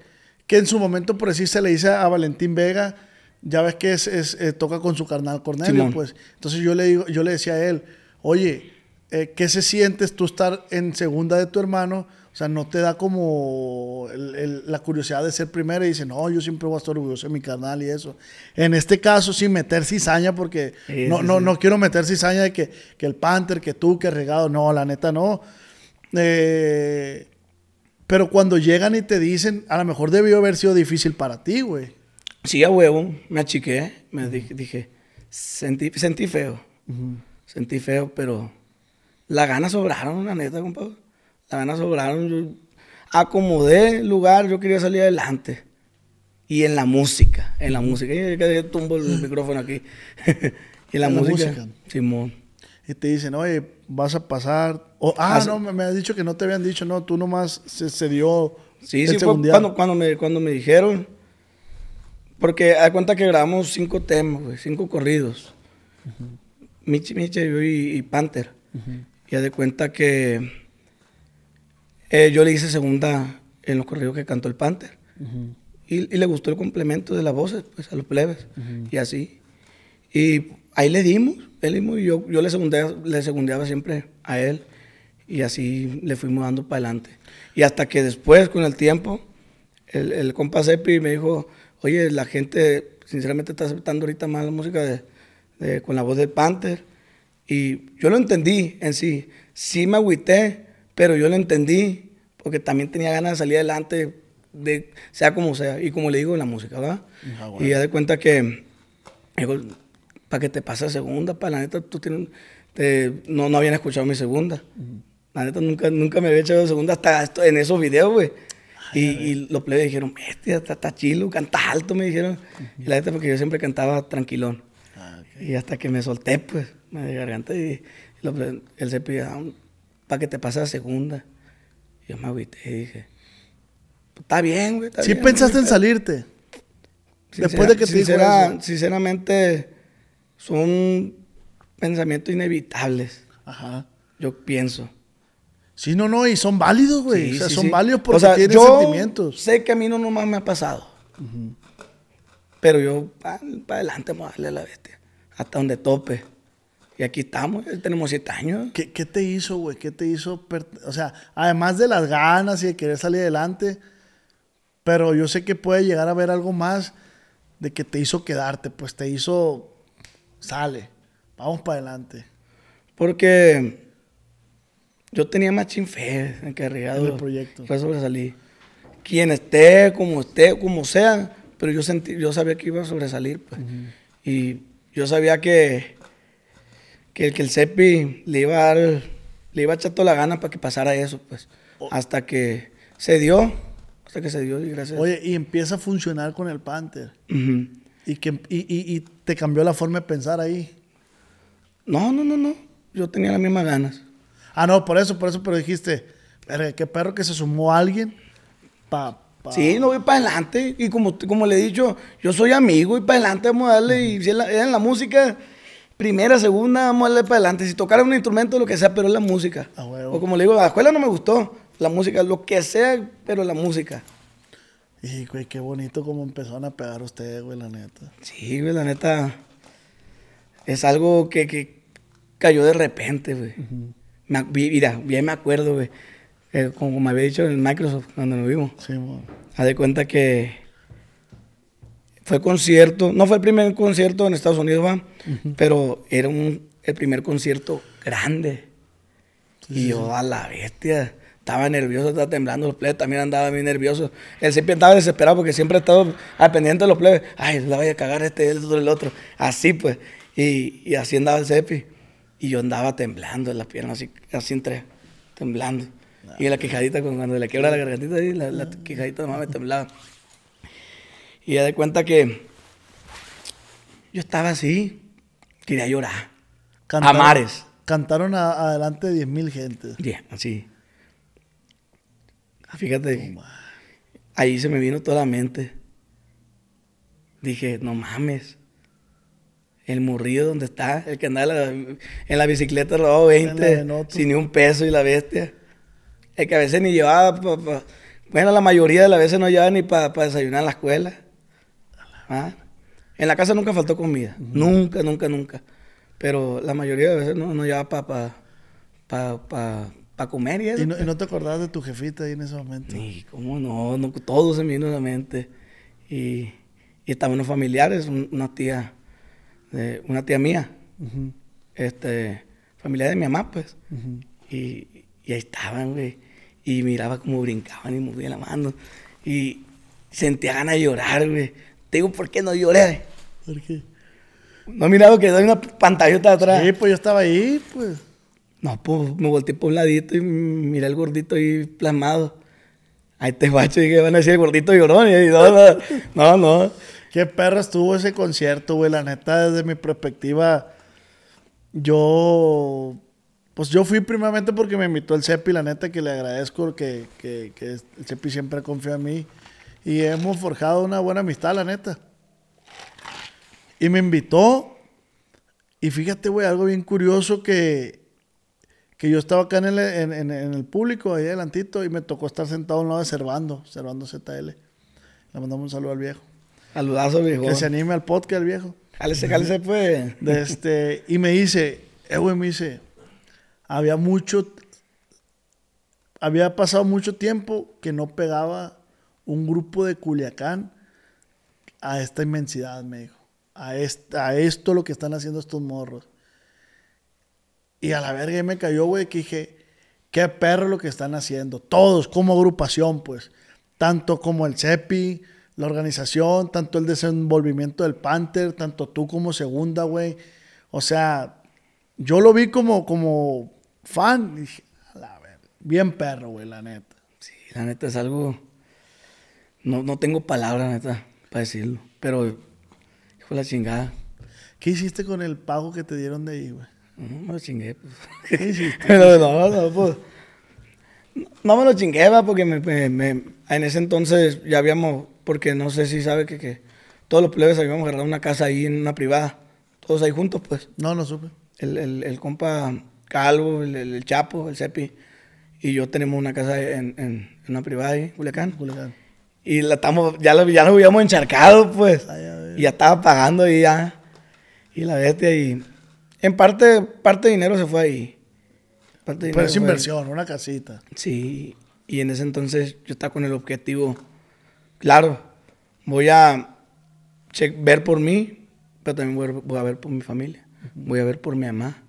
Que en su momento, por decir, se le dice a Valentín Vega, ya ves que es, es, eh, toca con su carnal Cornelio, Simón. pues. Entonces yo le digo, yo le decía a él, oye, eh, ¿qué se sientes tú estar en segunda de tu hermano? O sea, no te da como el- el- la curiosidad de ser primero y dice, no, yo siempre voy a estar orgulloso de mi carnal y eso. En este caso, sin meter cizaña, porque Sí, no, sí, no, sí. no quiero meter cizaña de que, que el Panther, que tú, que regado. No, la neta no. Eh, pero cuando llegan y te dicen, a lo mejor debió haber sido difícil para ti, güey. Sí, a huevo, me achiqué, me dije, dije sentí, sentí feo. Sentí feo, pero las ganas sobraron, la neta, compadre. Las ganas sobraron. Yo acomodé el lugar, yo quería salir adelante. Y en la música, en la música. Y que tumbo el *laughs* micrófono aquí. *laughs* y en la En la música. música. Simón. Y te dicen, oye, vas a pasar. O, ah, no, me, me has dicho que no te habían dicho, no, tú nomás se, se dio. Sí, el sí, fue cuando, cuando, me, cuando me dijeron. Porque hay cuenta que grabamos cinco temas, güey, cinco corridos. Michi, Michi, yo y, y Panther. Y haz de cuenta que eh, yo le hice segunda en los corridos que cantó el Panther. y, y le gustó el complemento de las voces, pues, a los plebes. Y así. Y ahí le dimos, le dimos y yo, yo le, segundeaba, le segundeaba siempre a él. Y así le fuimos dando para adelante. Y hasta que después, con el tiempo, el, el compa Sepi me dijo, oye, la gente sinceramente está aceptando ahorita más la música de, de- con la voz del Panther. Y yo lo entendí en sí. Sí me agüité, pero yo lo entendí porque también tenía ganas de salir adelante, de, sea como sea. Y como le digo, la música, ¿verdad? Y ya de cuenta que, para que te pase a segunda, para la neta, tú tienes, te- no, no habían escuchado mi segunda. La neta, nunca, nunca me había echado segunda hasta esto- en esos videos, güey. Y, y los plebes dijeron, bestia, está, está chilo, canta alto, me dijeron. Y la neta, porque yo siempre cantaba tranquilón. Y hasta que me solté, pues, me de garganta y, y los plebes- él se pidió, para que te pase a segunda. Y yo me agüité y dije, "Pues, está bien, güey. ¿Sí bien, pensaste güey, en salirte? *laughs* Después de que te dijo sincera- eso. Sinceramente, son pensamientos inevitables, Ajá. yo pienso. Sí, no, no, y son válidos, güey. Sí, o sea, sí, son sí. válidos porque O sea, tienen yo sentimientos. sé que a mí no nomás me ha pasado. Pero yo, para adelante, vamos a darle a la bestia. Hasta donde tope. Y aquí estamos, ya tenemos siete años. ¿Qué, qué te hizo, güey? ¿Qué te hizo? O sea, además de las ganas y de querer salir adelante, pero yo sé que puede llegar a haber algo más de que te hizo quedarte, pues te hizo, sale, vamos para adelante. Porque yo tenía más fe en que Ricardo En el proyecto. fue a sobresalir. Quien esté, como esté, como sea, pero yo sentí, yo sabía que iba a sobresalir, pues. Y yo sabía que, que, que el CEPI le iba a dar, le iba a echar toda la gana para que pasara eso, pues. Hasta que se dio, hasta que se dio, y gracias. Oye, y empieza a funcionar con el Panther. Ujú. Y, que, y, y- y te cambió la forma de pensar ahí. No, no, no, no. Yo tenía las mismas ganas. Ah, no, por eso, por eso, pero dijiste, "Verga, qué perro que se sumó alguien pa, pa- Sí, no voy para adelante. Y como, como le he dicho, yo soy amigo y para adelante vamos a darle. Y si es, la- en la música, primera, segunda, vamos a darle para adelante. Si tocar un instrumento, lo que sea, pero es la música. A huevo. O como le digo, la escuela no me gustó. La música, lo que sea, pero la música. Y, güey, qué bonito como empezaron a pegar ustedes, güey, la neta. Sí, güey, la neta. Es algo que, que cayó de repente, güey. Ac- vi- Mira, bien me acuerdo, güey. eh, como me había dicho en Microsoft cuando nos vimos. Sí, mo. Haz de cuenta que fue concierto, no fue el primer concierto en Estados Unidos, va, pero era un, el primer concierto grande. y yo a la bestia, estaba nervioso, estaba temblando, los plebes también andaban bien nerviosos. Él siempre estaba desesperado porque siempre ha estado al pendiente de los plebes. Ay, la vaya a cagar este, el otro, el otro. Así pues. Y, y así andaba el Cepi. Y yo andaba temblando en las piernas, así, así entre, temblando. Y en la quijadita, cuando le quiebra la gargantita, ahí, la, la quijadita nomás me temblaba. Y ya de cuenta que yo estaba así, quería llorar. A mares. Cantaron a- adelante de 10 mil gentes. Bien, así. Ah, Fíjate, ahí se me vino toda la mente. Dije, no mames. El morrido donde está, el que andaba en la, bicicleta robado En la 20, de Noto. sin ni un peso y la bestia. El que a veces ni llevaba, pa- pa- bueno, la mayoría de las veces no llevaba ni para desayunar en la escuela. Ah, En la casa nunca faltó comida, nunca, nunca, nunca. Pero la mayoría de veces no, no llevaba para pa, pa, pa- pa comer y eso. ¿Y no, y no te acordabas de tu jefita ahí en ese momento? Y cómo no, no, todo se me vino a la mente. Y, y estaban unos familiares, un- una tía, de- una tía mía, este, familiar de mi mamá, pues. y, y ahí estaban, güey. Y miraba cómo brincaban y movían la mano. Y sentía ganas de llorar, güey. Te digo, ¿por qué no lloré? ¿Por qué? No he mirado que hay una pantallota atrás. Sí, pues yo estaba ahí, pues. No, pues me volteé por un ladito y miré al gordito ahí plasmado. Ahí te guacho, dije, van a decir el gordito llorón. Y no, no, no. Qué perro estuvo ese concierto, güey. La neta, desde mi perspectiva, yo. Pues yo fui primeramente porque me invitó el Cepi, la neta, que le agradezco que, que, el Cepi siempre confía en mí. Y hemos forjado una buena amistad, la neta. Y me invitó. Y fíjate, güey, algo bien curioso que, que yo estaba acá en el, en, en- en el público, ahí adelantito, y me tocó estar sentado a un lado de Servando, Servando ZL. Le mandamos un saludo al viejo. Saludazo, viejo. Que se anime al podcast, el viejo. Jálese, jálese, pues. De este, y me dice, eh, güey, me dice, había mucho, había pasado mucho tiempo que no pegaba un grupo de Culiacán a esta inmensidad, me dijo. a, est- a esto lo que están haciendo estos morros. Y a la verga ahí me cayó, güey, que dije, qué perro lo que están haciendo. Todos, como agrupación, pues. Tanto como el CEPI, la organización, tanto el desenvolvimiento del Panther, tanto tú como segunda, güey. O sea, yo lo vi como, como fan. y dije, a la verga, bien perro, güey, la neta. Sí, la neta es algo. No, no tengo palabras, neta, para decirlo. Pero, hijo de la chingada. ¿Qué hiciste con el pago que te dieron de ahí, güey? No me lo chingué, pues. ¿Qué *laughs* hiciste? Pero no, no, pues. No me lo chingué, va, porque me, me- me- en ese entonces ya habíamos, porque no sé si sabe que, que todos los plebes habíamos agarrado una casa ahí en una privada, todos ahí juntos, pues. No, no supe. El, el, el compa Calvo, el, Chapo, el Cepi, y yo tenemos una casa en, en- en una privada ahí, Culiacán. Culiacán. Y la estamos, ya lo, ya lo habíamos encharcado, pues. Ay, y ya estaba pagando y ya. Y la bestia, y en parte, parte de dinero se fue ahí. Parte de Pero es ahí. inversión, una casita. Sí, y en ese entonces yo estaba con el objetivo, claro, voy a ver por mí, pero también voy a, voy a ver por mi familia, voy a ver por mi mamá,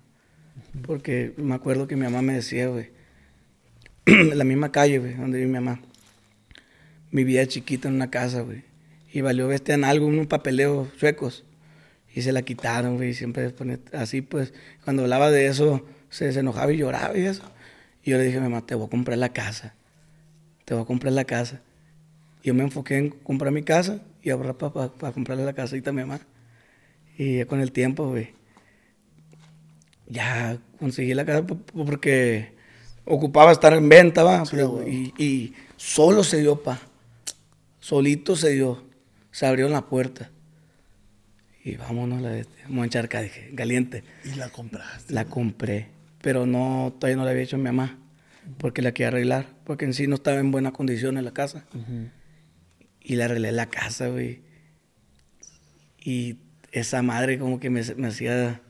porque me acuerdo que mi mamá me decía, güey, en *clears throat* la misma calle, güey, donde vive mi mamá, vivía chiquita en una casa, güey, y valió bestia en algo, unos papeleos suecos, y se la quitaron, güey, y siempre pone- así, pues, cuando hablaba de eso, se, se enojaba y lloraba y eso. Y yo le dije a mi mamá, te voy a comprar la casa, te voy a comprar la casa. Y yo me enfoqué en comprar mi casa y ahorrar para comprarle la casita a mi mamá. Y con el tiempo, güey, ya conseguí la casa po- po- porque ocupaba estar en venta, va. y, y solo se dio, pa. Solito se dio. Se abrieron las puertas. Y vámonos, la, vamos a encharcar, dije, caliente. Y la compraste. La compré, pero no, todavía no la había hecho a mi mamá, porque la quería arreglar, porque en sí no estaba en buenas condiciones la casa. Y le arreglé la casa, güey. Y esa madre como que me, me hacía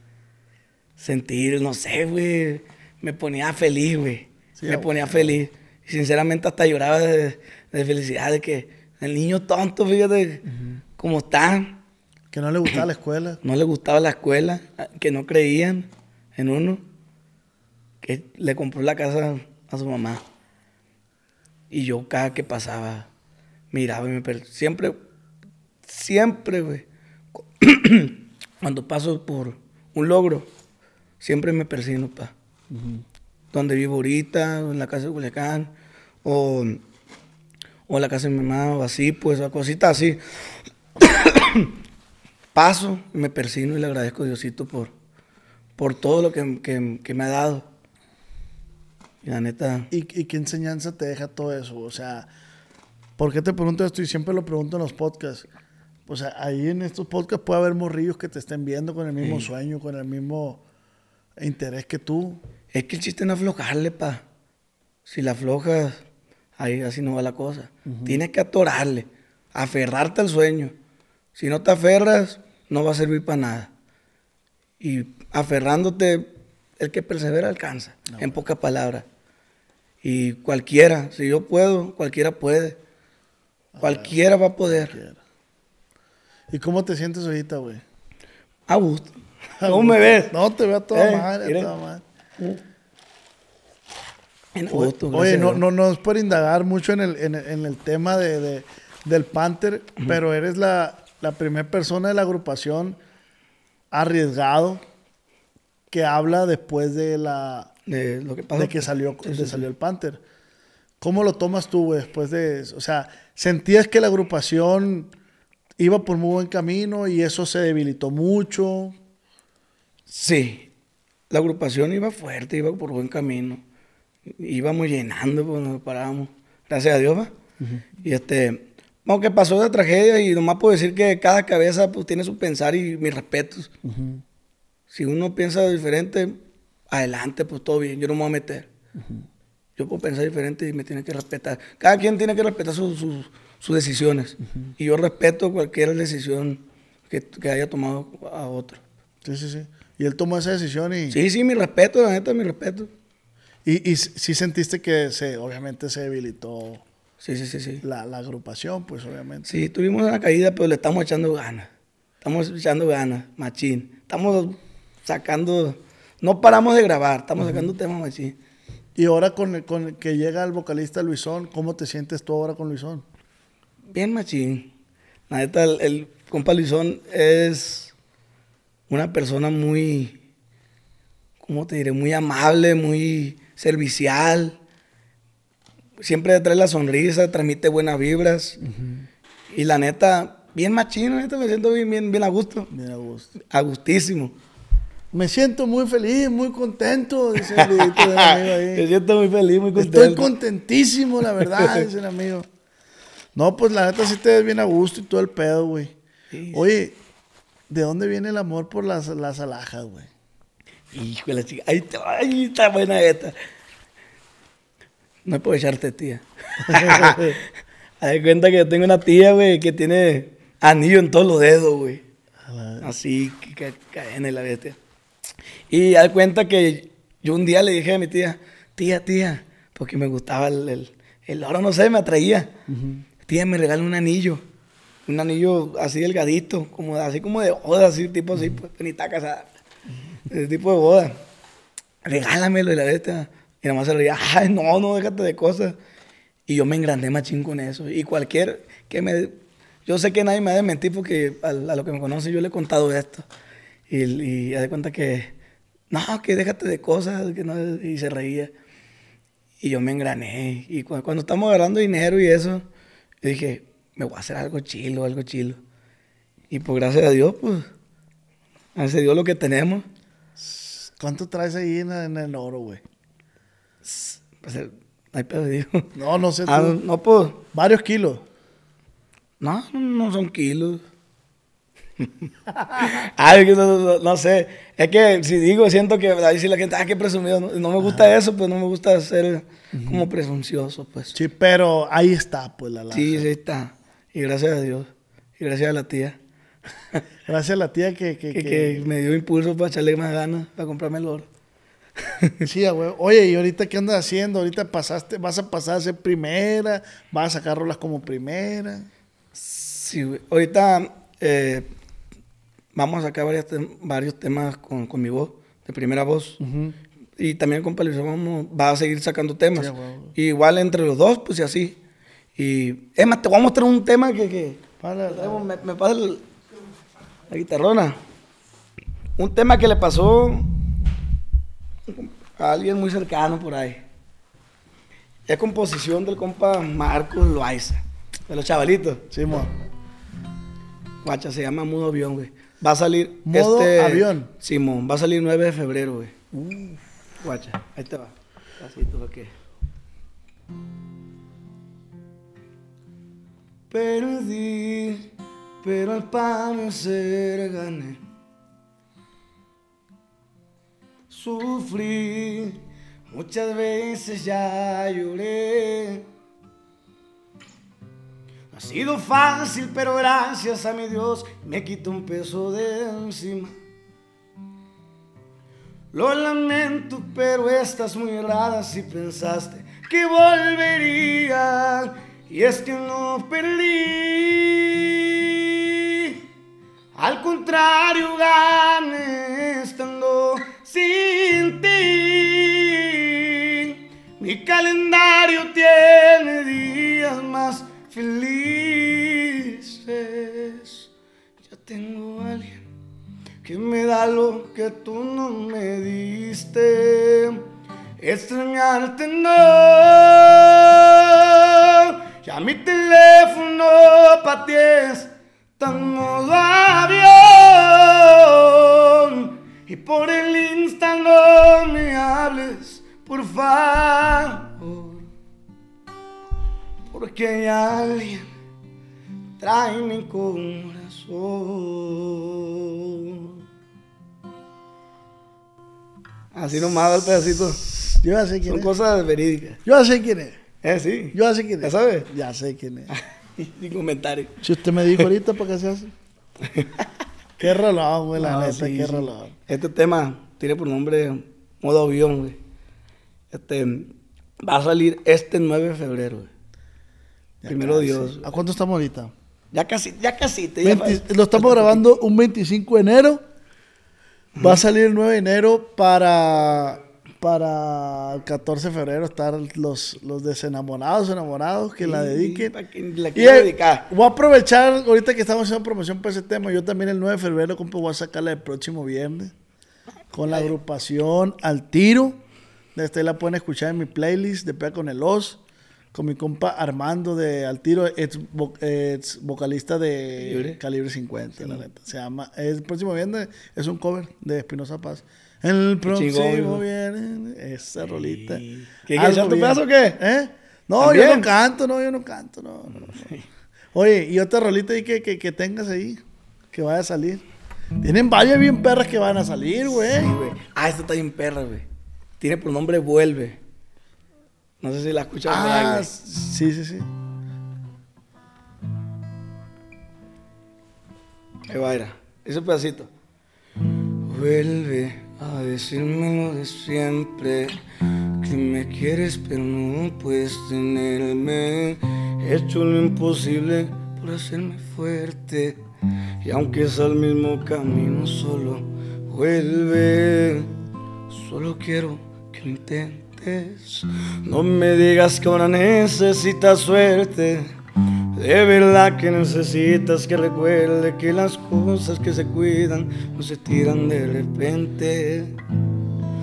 sentir, no sé, güey, me ponía feliz, güey. Sí, me a ponía feliz. Y sinceramente hasta lloraba de, de felicidad de que el niño tonto, fíjate, cómo está Que no le gustaba la escuela. *clears throat* no le gustaba la escuela, que no creían en uno, que le compró la casa a su mamá. Y yo cada que pasaba, miraba y me per- Siempre, siempre, güey. *clears throat* Cuando paso por un logro, siempre me persino, pa. Donde vivo ahorita, en la casa de Culiacán, o, o en la casa de mi mamá, o así, pues, o cositas así *clears throat* paso, me persino y le agradezco a Diosito por, por todo lo que, que- que me ha dado. Y la neta, ¿Y, y qué enseñanza te deja todo eso? O sea, ¿por qué te pregunto esto? Y siempre lo pregunto en los podcasts. O sea, ahí en estos podcasts puede haber morrillos que te estén viendo con el mismo sueño, con el mismo interés que tú. es que el chiste no aflojarle, pa. Si la aflojas, ahí así no va la cosa. Tienes que atorarle, aferrarte al sueño. Si no te aferras, no va a servir para nada. Y aferrándote, el que persevera alcanza, en pocas palabras. Y cualquiera, si yo puedo, cualquiera puede. Cualquiera va a poder. ¿Y cómo te sientes ahorita, güey? A gusto. *laughs* ¿Cómo me ves? No, te veo a toda Eh, madre, a toda madre. En Oye, no, no, no es por indagar mucho en el, en en el tema de, de- del Panther, pero eres la, la primera persona de la agrupación arriesgado que habla después de la De lo que pasó. de que salió, Sí, sí. salió el Panther. ¿Cómo lo tomas tú, güey, después de eso? O sea, ¿sentías que la agrupación iba por muy buen camino y eso se debilitó mucho? Sí, la agrupación iba fuerte, iba por buen camino. Íbamos llenando, pues nos parábamos. Gracias a Dios, va. Y este, aunque pasó esa tragedia y nomás puedo decir que cada cabeza pues tiene su pensar y mis respetos. Si uno piensa diferente, adelante, pues todo bien, yo no me voy a meter. Yo puedo pensar diferente y me tiene que respetar. Cada quien tiene que respetar sus- sus- sus decisiones. Y yo respeto cualquier decisión que, que haya tomado a otro. Sí, sí, sí. Y él tomó esa decisión y, Sí, sí, mi respeto, la neta, mi respeto. y, y sí sentiste que se, obviamente se debilitó Sí, sí, sí, sí. la, la agrupación, pues obviamente. Sí, tuvimos una caída, pero le estamos echando ganas. Estamos echando ganas, machín. Estamos sacando, no paramos de grabar, estamos sacando temas machín. Y ahora con, el- con el que llega el vocalista Luisón, ¿cómo te sientes tú ahora con Luisón? Bien machín. La neta, el, el compa Luisón es una persona muy, ¿cómo te diré? Muy amable, muy servicial. Siempre trae la sonrisa, transmite buenas vibras. Y la neta, bien machín, la neta, me siento bien, bien, bien a gusto. Bien a gusto. A gustísimo. Me siento muy feliz, muy contento, dice el *laughs* amigo ahí. Me siento muy feliz, muy contento. Estoy contentísimo, la verdad, *laughs* dice el amigo. No, pues la neta sí te ves bien a gusto y todo el pedo, güey. Sí. Oye, ¿de dónde viene el amor por las, las alhajas, güey? La chica. Ahí está, ahí está buena esta. No puedo echarte, tía. *laughs* Haz de cuenta que yo tengo una tía, güey, que tiene anillo en todos los dedos, güey. Así, que, cadena y la bestia. Y haz de cuenta que yo un día le dije a mi tía, tía, tía, porque me gustaba el, el, el oro, no sé, me atraía. Tía, me regala un anillo. Un anillo así delgadito, como, así como de boda, así, tipo así, pues, ni está casada. Ese tipo de boda. Regálamelo y la bestia. Y nada más se reía, ay, no, no, déjate de cosas. Y yo me engrandé machín con eso. Y cualquier que me... Yo sé que nadie me ha de mentir porque a, a lo que me conoce yo le he contado esto. Y, y de cuenta que, no, que déjate de cosas. Que no, y se reía. Y yo me engrané. Y cu- cuando estamos agarrando dinero y eso, yo dije, me voy a hacer algo chilo, algo chilo. Y pues gracias a Dios, pues, gracias a Dios lo que tenemos. ¿Cuánto traes ahí en el oro, güey? Pues, no hay pedo, digo. No, no sé. Ah, tú. no, pues, Varios kilos. no, no, son kilos. *laughs* Ay, no, no- no sé. Es que si digo, siento que ahí sí la gente, ah, qué presumido. No, no me gusta eso, pues no me gusta ser como presuncioso, pues. Sí, pero ahí está, pues, la alhaja. Sí, sí está. Y gracias a Dios. Y gracias a la tía. *laughs* Gracias a la tía que... que, Que, que- que me dio impulso para echarle más ganas, para comprarme el oro. Sí, huevo. Oye, ¿y ahorita qué andas haciendo? ¿Ahorita pasaste, vas a pasar a ser primera? ¿Vas a sacar rolas como primera? Sí, güey. Ahorita eh, vamos a sacar varias varios temas con, con mi voz, de primera voz. Y también con Palizo vamos, va a seguir sacando temas. Sí. Igual entre los dos, pues y así. Y es más, te voy a mostrar un tema que, que Para- traigo, me, me pasa el- la guitarrona. Un tema que le pasó a alguien muy cercano por ahí. Es composición del compa Marcos Loaiza, de los chavalitos. Sí, mo. Guacha, se llama Mudo Avión, güey. Va a salir. ¿Modo este, avión? Simón, va a salir 9 de febrero, güey. Guacha, ahí te va. Así tú, ok. Perdí, pero al parecer gané. Sufrí, muchas veces ya lloré. Ha sido fácil, pero gracias a mi Dios me quito un peso de encima. Lo lamento, pero estás muy errada si pensaste que volvería. Y es que no perdí. Al contrario, gané estando sin ti. Mi calendario tiene días más felices. Ya tengo a alguien que me da lo que tú no me diste. Extrañarte no. Ya mi teléfono pa' ti es tan modo avión. Y por el Insta no me hables, por favor. Porque alguien trae mi corazón. Así nomás el pedacito. Yo ya sé quién Son es. cosas verídicas. Yo ya sé quién es. Eh, sí. Yo ya sé quién es. ¿Ya sabes? Ya sé quién es. *laughs* Sin comentario. Si usted me dijo ahorita, ¿para qué se hace? *laughs* qué rolón, güey, la No, neta, sí, qué sí. Este tema tiene por nombre Modo Avión, güey. Este va a salir este 9 de febrero, güey. Primero casi. Dios. ¿A cuánto estamos ahorita? Ya casi, ya casi. Te ya 20 falta- lo estamos grabando un 25 de enero. Va a salir el 9 de enero para, para el 14 de febrero estar los, los desenamorados, enamorados, que la dediquen. para la Y eh, dedicar. voy a aprovechar, ahorita que estamos haciendo promoción para ese tema, yo también el 9 de febrero, compa, voy a sacarla el próximo viernes. Con la agrupación Al Tiro. Desde ahí la pueden escuchar en mi playlist de Pega con el Os. Con mi compa Armando de Al Tiro, ex, vo- ex vocalista de Calibre. Calibre 50, la neta. Se llama, el próximo viernes es un cover de Espinosa Paz. El próximo viernes, esa rolita. ¿Qué, tu pedazo o qué? ¿Eh? No, ¿También? yo no canto, no, yo no canto, no. no, no. Oye, y otra rolita ahí que, que, que tengas ahí, que vaya a salir. Tienen varias bien perras que van a salir, güey. Sí, güey. Ah, esta está bien perra, güey. Tiene por nombre Vuelve. No sé si la ahí, ah, güey. sí, sí, sí. Ahí va, mira. Ese pedacito. Vuelve a decirme lo de siempre. Que me quieres, pero no puedes tenerme. He hecho lo imposible por hacerme fuerte. Y aunque es al mismo camino, solo vuelve. Solo quiero que lo intentes. No me digas que ahora necesitas suerte. De verdad que necesitas que recuerde que las cosas que se cuidan no se tiran de repente.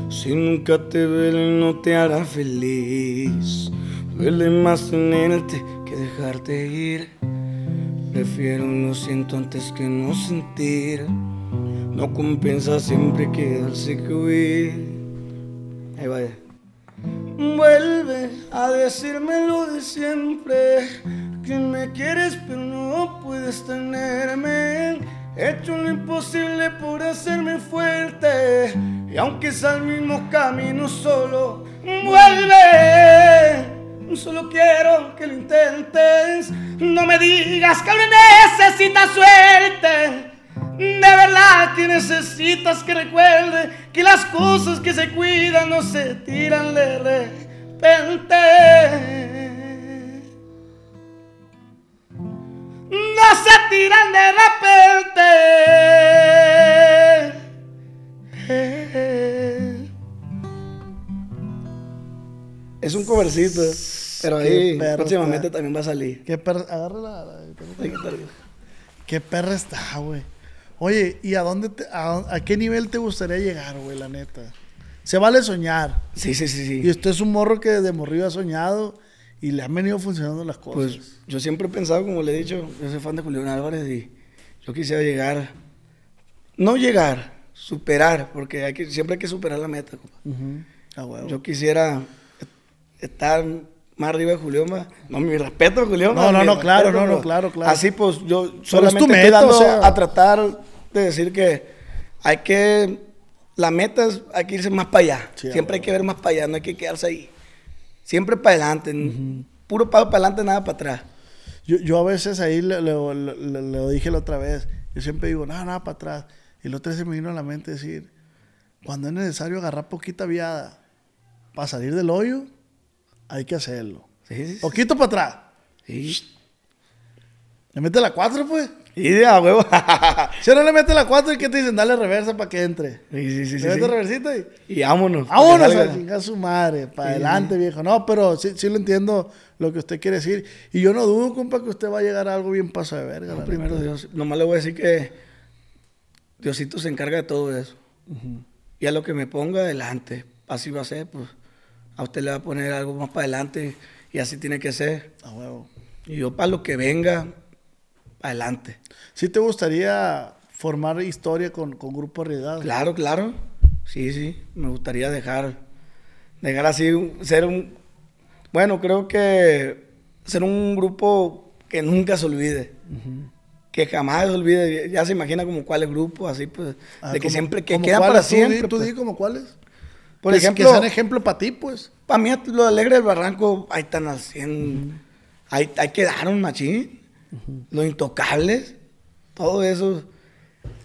Si nunca te duele no te hará feliz. Duele más tenerte que dejarte ir. Prefiero lo siento antes que no sentir. No compensa siempre quedarse que huir. Ahí vaya. Vuelve a decirme lo de siempre. Que me quieres pero no puedes tenerme. He hecho lo imposible por hacerme fuerte. Y aunque es al mismo camino solo, vuelve. Solo quiero que lo intentes. No me digas que necesitas suerte. De verdad que necesitas que recuerde que las cosas que se cuidan no se tiran de repente. No se tiran de repente. Es un covercito, pero ahí perro próximamente está. también va a salir. Qué perra, agárrala. la- Qué perra está, güey. Oye, ¿y a dónde, te- a, a qué nivel te gustaría llegar, güey, la neta? Se vale soñar. Sí, sí, sí, sí. Y usted es un morro que de morrillo ha soñado y le han venido funcionando las cosas. Pues yo siempre he pensado, como le he dicho, yo soy fan de Julián Álvarez y yo quisiera llegar, no llegar, superar, porque hay que, siempre hay que superar la meta. compa. Ah. Yo quisiera estar más arriba de Julián. va. No, mi respeto a Julián. No, no, no, claro, respeto, no, no, claro, claro. Así pues yo Pero es solamente tu meta, o sea. a tratar de decir que hay que, la meta es, hay que irse más para allá. Sí, siempre hay que ver más para allá, no hay que quedarse ahí. Siempre para adelante, puro paso para adelante, nada para atrás. Yo, yo a veces ahí le, le- le- le- dije la otra vez. Yo siempre digo, nada, nada para atrás. Y lo otro se me vino a la mente decir, cuando es necesario agarrar poquita viada para salir del hoyo, hay que hacerlo. Sí, sí, sí. Poquito para atrás. Sí. Le mete la 4, pues. Y de a huevo. *laughs* Si no le mete la 4, ¿y qué te dicen? Dale reversa para que entre. sí, sí, sí, le mete sí. reversita y... Y vámonos. Vámonos Para que a chingar su madre, para Sí, adelante, viejo. No, pero sí, sí lo entiendo lo que usted quiere decir. Y yo no dudo, compa, que usted va a llegar a algo bien paso de verga. No, primero. Dios. Nomás le voy a decir que Diosito se encarga de todo eso. Y a lo que me ponga adelante, así va a ser, pues a usted le va a poner algo más para adelante y así tiene que ser. A huevo. Y yo para lo que venga, adelante. ¿Sí te gustaría formar historia con, con Grupo Realidad? Claro, claro. Sí, sí. Me gustaría dejar, dejar así, un- ser un... Bueno, creo que ser un grupo que nunca se olvide. Que jamás se olvide. Ya se imagina como cuáles grupos, así pues. Ah, de que ¿cómo- siempre, que cómo quedan para di- siempre. Tú, pues. di como cuáles. Por Que- ejemplo, Que sean ejemplo para ti, pues. para mí lo de Alegre del Barranco, ahí están al 100. Ahí, ahí quedaron, machín. Los intocables. Todo eso.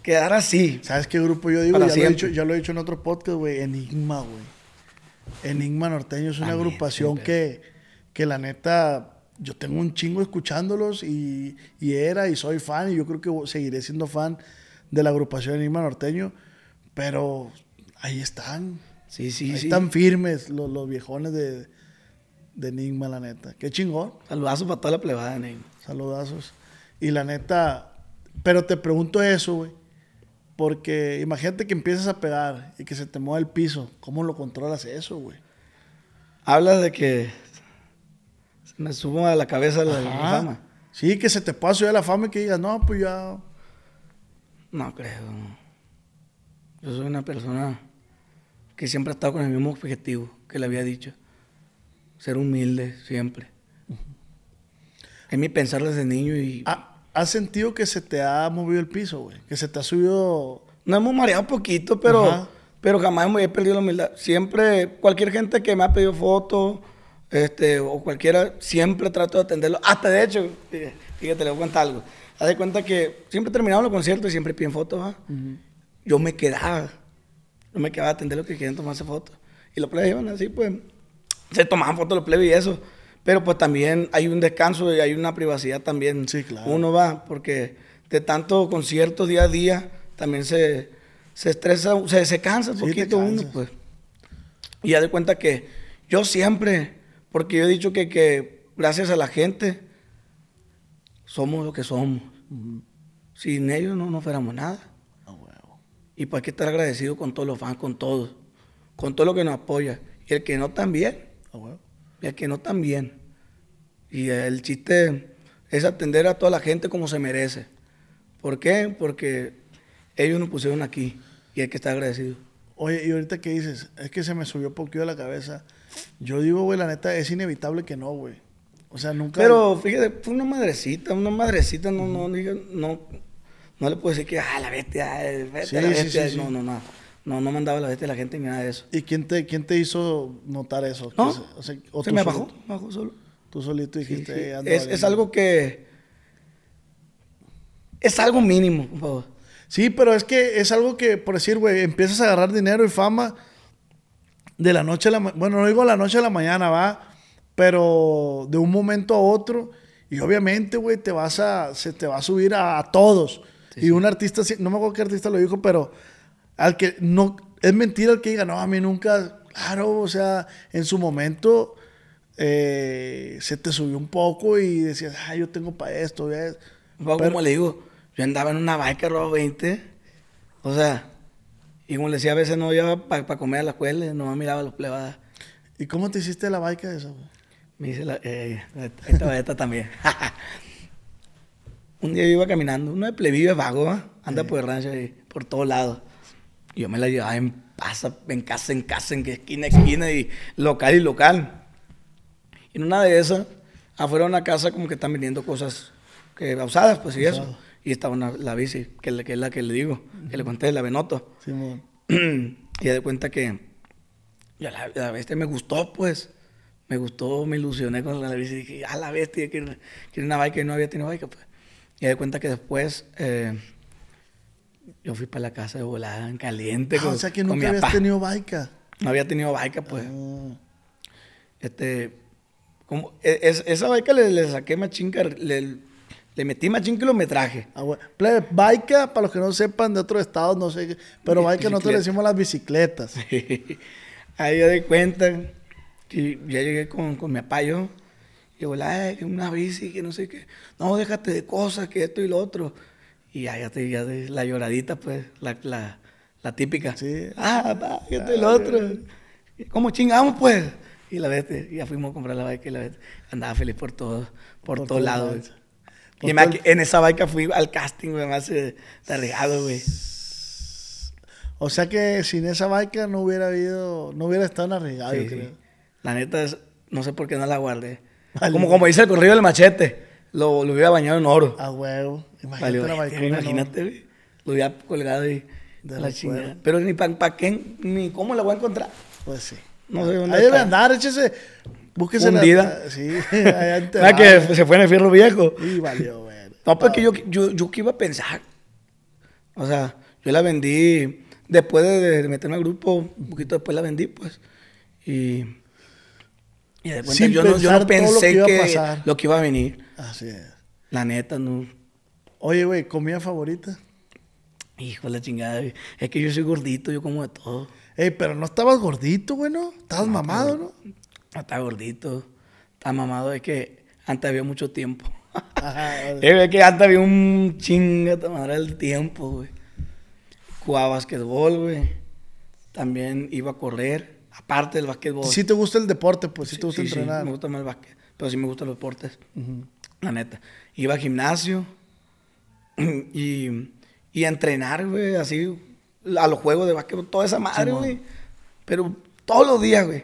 Quedar así. ¿Sabes qué grupo yo digo? Ya lo, he dicho, ya lo he dicho en otro podcast, güey. Enigma, güey. Enigma Norteño es una agrupación que, que la neta yo tengo un chingo escuchándolos y, y era y soy fan y yo creo que seguiré siendo fan de la agrupación Enigma Norteño, pero ahí están. Sí, sí, ahí sí. están firmes los, los viejones de, de Enigma, la neta. Qué chingón. Saludazo para toda la plebada, Ney. Saludazos. Y la neta, pero te pregunto eso, güey. Porque imagínate que empiezas a pegar y que se te mueva el piso. ¿Cómo lo controlas eso, güey? Hablas de que se me subo a la cabeza la, fama. Sí, que se te pueda subir la fama y que digas, no, pues ya. No creo. Yo soy una persona que siempre ha estado con el mismo objetivo que le había dicho. Ser humilde siempre. Es mi pensar desde niño y ¿Ha- ¿Has sentido que se te ha movido el piso, güey? Que se te ha subido. nos hemos mareado poquito, pero, Ajá. pero jamás me he perdido la humildad. Siempre, cualquier gente que me ha pedido fotos, este, o cualquiera, siempre trato de atenderlo. Hasta de hecho, fíjate, le voy a contar algo. Haz de cuenta que siempre terminaba los conciertos y siempre piden fotos, ¿ah? Yo me quedaba. Yo me quedaba a atender lo que querían tomarse fotos. Y los plebes iban así, pues, se tomaban fotos los plebes y eso. Pero pues también hay un descanso y hay una privacidad también. Sí, claro. Uno va, porque de tanto conciertos día a día, también se, se estresa, se, se cansa un Sí, poquito uno, pues. Y ya de cuenta que yo siempre, porque yo he dicho que, que gracias a la gente, somos lo que somos. Sin ellos no, no fuéramos nada. Y pues hay que estar agradecido con todos los fans, con todos, con todo lo que nos apoya. Y el que no también, huevo. y el que no también. Y el chiste es atender a toda la gente como se merece. ¿Por qué? Porque ellos nos pusieron aquí y hay que estar agradecido. Oye, y ahorita que dices, es que se me subió un poquito a la cabeza. Yo digo, güey, la neta, es inevitable que no, güey. O sea, nunca. Pero fíjate, fue una madrecita, una madrecita, no, no, diga- no, no le puedo decir que, ah, la bestia, eh, vete Sí, a la bestia. sí, sí. No, no, no. No, no mandaba la bestia a la gente ni nada de eso. ¿Y quién te, quién te hizo notar eso? No, se- o sea, o se tú me bajó, bajó solo. Tú solito dijiste, sí. "Eh, ando Es, valiendo". es algo que. Es algo mínimo, por favor. Sí, pero es que es algo que, por decir, güey, empiezas a agarrar dinero y fama de la noche a la mañana. Bueno, no digo la noche a la mañana, va, pero de un momento a otro. Y obviamente, güey, te vas a, se te va a subir a, a todos. Y un artista, sí- no me acuerdo qué artista lo dijo, pero al que no, es mentira el que diga, no, a mí nunca, claro, o sea, en su momento eh, se te subió un poco y decías, ah, yo tengo para esto, Pero- como le digo, yo andaba en una bike robo 20. O sea, y como le decía, a veces no iba para comer a la escuela, nomás miraba los plebadas. ¿Y cómo te hiciste la eso? güey? Me dice la. Eh, esta, esta también. *laughs* Un día yo iba caminando, uno de plebibe vago, ¿va? anda por el rancho ahí, por todos lados. Y yo me la llevaba en pasa, en casa, en casa, en esquina, esquina, y local y local. Y en una de esas, afuera de una casa, como que están vendiendo cosas que, usadas, pues y eso. Y estaba una, la bici, que, es la- que es la que le digo, que le conté, la Benoto. Simón. *clears throat* y de cuenta que ya la, la bestia me gustó, pues. Me gustó, me ilusioné con la bestia. Y dije, ah, la bestia, quiero, quiero una bike y no había tenido bike, pues. Y de cuenta que después eh, yo fui para la casa de volada en caliente. Ah, con, o sea que nunca habías papá. tenido baica. No había tenido bike, pues. Ah, Este, como, e- es- esa bike le, le saqué machín, le, le metí machín kilometraje. ah, bueno. Baica, para los que no sepan de otros estados, no sé, qué, pero baica nosotros le decimos las bicicletas. *laughs* Ahí ya de cuenta que ya llegué con, con mi papá Y digo, "Ay, que una bici, que no sé qué. No, déjate de cosas, que esto y lo otro. Y ya, ya, te, ya de- la lloradita, pues, la, la, la típica. Sí. Ah, papá, que esto y lo otro. ¿Y ¿Cómo chingamos, pues? Y la vete, ya fuimos a comprar la bike y la vete. Andaba feliz por todos, por, Por todos lados. Por Y me- todo en esa bike fui al casting, güey, más eh, regado, güey. O sea que sin esa baica no hubiera habido, no hubiera estado en arriesgado, Sí, yo sí. creo. La neta, es- no sé por qué no la guardé. Vale. Como, como dice el corrido del machete, lo, lo hubiera bañado en oro. A huevo. Imagínate bestia, baicona. imagínate. Lo hubiera colgado ahí. De la chingada. Pero ni para qué, ni cómo la voy a encontrar. Pues sí. No sé dónde Ahí debe andar, échese. Búsquese la- Hundida. *laughs* Sí, allá *laughs* Ah, que se fue en el fierro viejo. Y valió, güey. No, porque yo, yo, yo qué iba a pensar. O sea, yo la vendí después de, de meterme al grupo, un poquito después la vendí, pues. Y Y de cuenta, Sin yo, no, yo no todo lo pensé que pasar. lo que iba a venir. Así es. La neta, no. Oye, güey, ¿comida favorita? Hijo de la chingada. güey. Es que yo soy gordito, yo como de todo. Ey, pero no estabas gordito, güey, ¿no? Estabas mamado, ¿no? No está gordito. Está mamado. Es que antes había mucho tiempo. Ajá. *laughs* Es que antes había un chinga de madre del tiempo, güey. Jugaba basquetbol, güey. También iba a correr. Aparte del basquetbol. Si te gusta el deporte, pues si te gusta Sí, sí, entrenar. me gusta más el básquet. Pero sí me gustan los deportes. La neta. Iba al gimnasio. *clears throat* y, y a entrenar, güey. Así. A los juegos de básquetbol. Toda esa madre, güey. Pero todos los días, güey.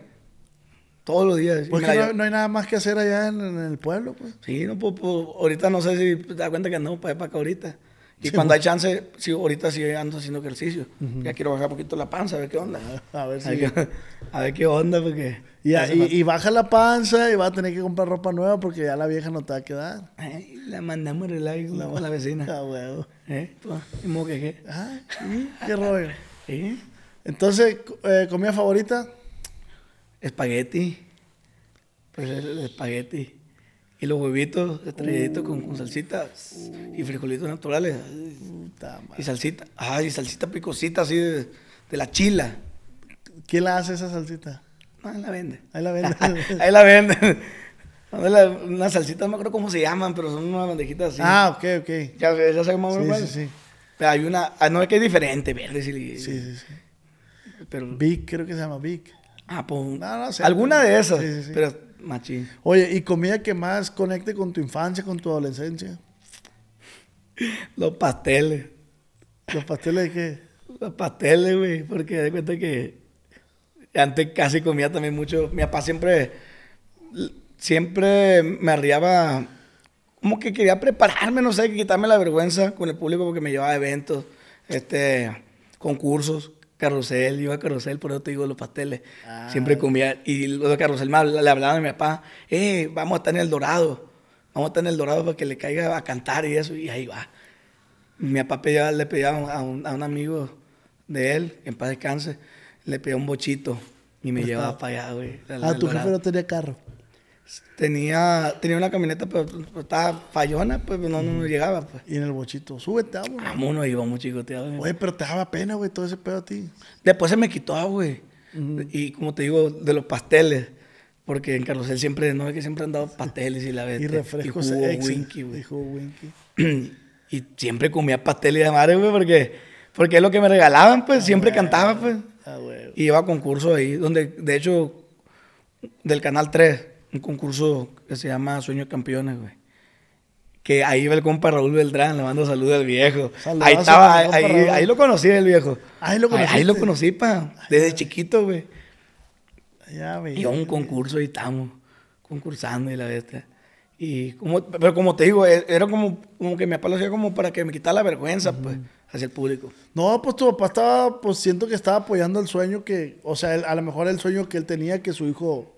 Todos los días. Porque no, no hay nada más que hacer allá en, en el pueblo, pues. Sí, no, pues, pues, ahorita no sé si te das cuenta que andamos para acá ahorita. Y cuando hay chance, sí, ahorita sí ando haciendo ejercicio. Ya quiero bajar un poquito la panza, a ver qué onda. A ver A si. ver, qué- a ver qué onda, porque... Y, baja la panza y va a tener que comprar ropa nueva porque ya la vieja no te va a quedar. Ay, la mandamos a relax con la vecina. *laughs* Ah, huevo. ¿Eh? Que qué. Ah, sí, qué rollo. *laughs* ¿Eh? Entonces, eh, ¿comida favorita? Espagueti. Pues el, el espagueti. Y los huevitos estrelladitos con, con salsita y frijolitos naturales. Puta madre. Y salsita. Ay, y salsita picosita así de, de la chila. ¿Quién la hace esa salsita? Ah, la vende. Ahí la venden. *laughs* Ahí la la- Unas salsitas, no me acuerdo cómo se llaman, pero son unas bandejitas así. ah, ok, ok. Ya, ya o Sí, sí, sí. Pero hay una, ah, no es que es diferente, verde, sí. Sí, sí, sí. Pero, Vic, creo que se llama Vic. ah, pues, No, no sé. alguna de esas, Sí, sí, sí. pero machín. Oye, ¿y comida que más conecte con tu infancia, con tu adolescencia? *laughs* Los pasteles. ¿Los pasteles de qué? Los pasteles, güey, porque de cuenta que antes casi comía también mucho. Mi papá siempre, siempre me arriaba, como que quería prepararme, no sé, quitarme la vergüenza con el público porque me llevaba a eventos, este, concursos, carrusel, iba a carrusel, por eso te digo los pasteles. Siempre comía, y los de carrusel me le hablaban a mi papá, eh, vamos a estar en el Dorado, vamos a estar en el Dorado para que le caiga a cantar y eso, y ahí va. Mi papá pedía- le pedía a un, a un amigo de él, en paz descanse, le pedía un bochito y me llevaba para allá, güey. Ah, tu jefe no tenía carro. Tenía, tenía una camioneta, pero, pero estaba fallona, pues no, no, no llegaba, pues. Y en el bochito, súbete, vámonos. Vámonos, íbamos chicoteados. Güey, pero te daba pena, güey, todo ese pedo a ti. Después se me quitó, güey. Y como te digo, de los pasteles. Porque en Carrusel siempre, no es que siempre han dado *laughs* pasteles y la vez. Y refrescos y jugo. Winky, güey. Y jugo Winky. *clears throat* y siempre comía pasteles de madre, güey, porque, porque es lo que me regalaban, pues. Siempre cantaba, pues. Ah, güey. Y iba a concursos ahí, donde, de hecho, del Canal 3, un concurso que se llama Sueño de Campeones, güey. Que ahí iba el compa Raúl Beltrán, le mando saludos al viejo. Saludazo ahí estaba, ahí, ahí lo conocí el viejo. Ahí lo Ahí, ahí lo conocí, pa, desde chiquito, güey. Ya, güey. Y a un concurso y estamos concursando y la bestia. Y como, pero como te digo, e- era como, como que mi papá lo hacía como para que me quitara la vergüenza, pues, hacia el público. No, pues tu papá estaba, pues siento que estaba apoyando el sueño que, o sea, a lo mejor el sueño que él tenía que su hijo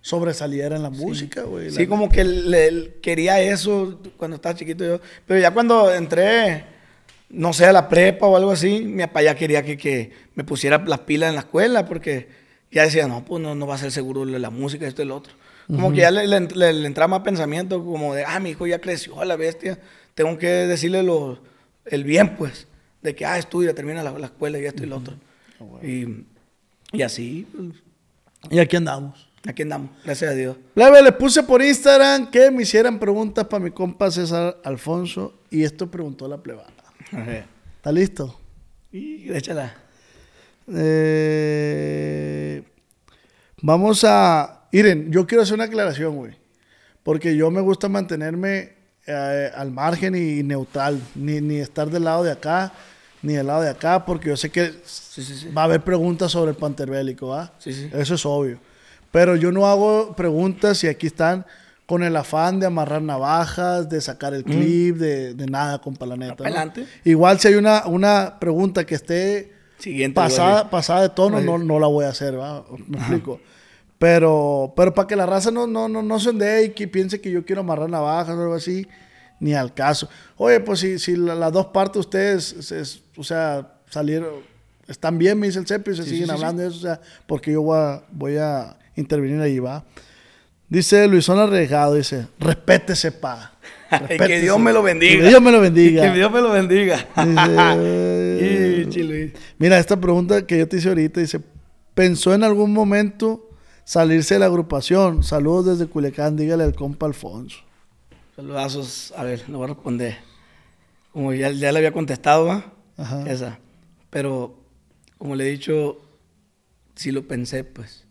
sobresaliera en la música, güey. Sí, como que le, él quería eso cuando estaba chiquito yo. Pero ya cuando entré, no sé, a la prepa o algo así, mi papá ya quería que, que me pusiera las pilas en la escuela porque ya decía, no, pues no, no va a ser seguro la música, esto y lo otro. Como que ya le, le, le- le entraba más pensamiento como de, ah, mi hijo ya creció a la bestia, tengo que decirle lo, el bien, pues, de que, ah, estudia, termina la, la escuela y esto y lo otro. y, y así, pues, Y aquí andamos. Aquí andamos, gracias a Dios. Plebe, le puse por Instagram que me hicieran preguntas para mi compa César Alfonso y esto preguntó la plebada. ¿Está listo? y échala. Eh, vamos a... Miren, yo quiero hacer una aclaración, güey. Porque yo me gusta mantenerme eh, al margen y neutral. Ni, ni estar del lado de acá, ni del lado de acá, porque yo sé que Sí, sí, sí. va a haber preguntas sobre el panterbélico, sí. Eso es obvio. Pero yo no hago preguntas y aquí están con el afán de amarrar navajas, de sacar el clip, de, de nada, compa, la neta. ¿no? Adelante. Igual si hay una, una pregunta que esté Siguiente. pasada, pasada de tono, no, no la voy a hacer, ¿va? Me explico. Pero, pero para que la raza no, no, no, no se ondee y que piense que yo quiero amarrar navajas o algo así, ni al caso. Oye, pues si, si la- las dos partes de ustedes, se- se- o sea, salieron, están bien, me dice el CEPI, se siguen hablando de eso, o sea, porque yo voy a, voy a intervenir ahí, ¿va? Dice Luisón Arregado, dice, respétese, pa. *laughs* que Respétese. Dios me lo bendiga. Que Dios me lo bendiga. *laughs* Que Dios me lo bendiga. Dice. *laughs* Mira, esta pregunta que yo te hice ahorita dice, ¿pensó en algún momento salirse de la agrupación? Saludos desde Culiacán, dígale al compa Alfonso. Saludazos. A ver, le voy a responder. Como ya, ya le había contestado, ¿va? Ajá. Esa. Pero, como le he dicho, sí lo pensé, pues.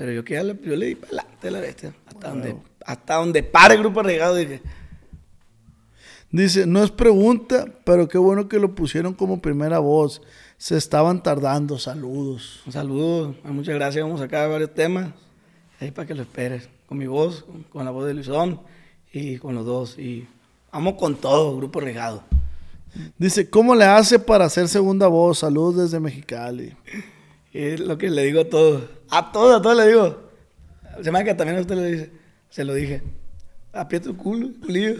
Pero yo que ya le, yo le di para adelante la bestia. Hasta, donde, hasta donde pare el grupo regado, dije. Dice, no es pregunta, pero qué bueno que lo pusieron como primera voz. Se estaban tardando, saludos. Un saludo, muchas gracias. Vamos a sacar varios temas. Ahí para que lo esperes. Con mi voz, con, con la voz de Luisón y con los dos. Y vamos con todo, grupo regado. Dice, ¿cómo le hace para hacer segunda voz? Saludos desde Mexicali. Es lo que le digo a todos. A todos, a todos le digo. Se me hace que también a usted le dice. Se lo dije. Aprieta el culo, culillo.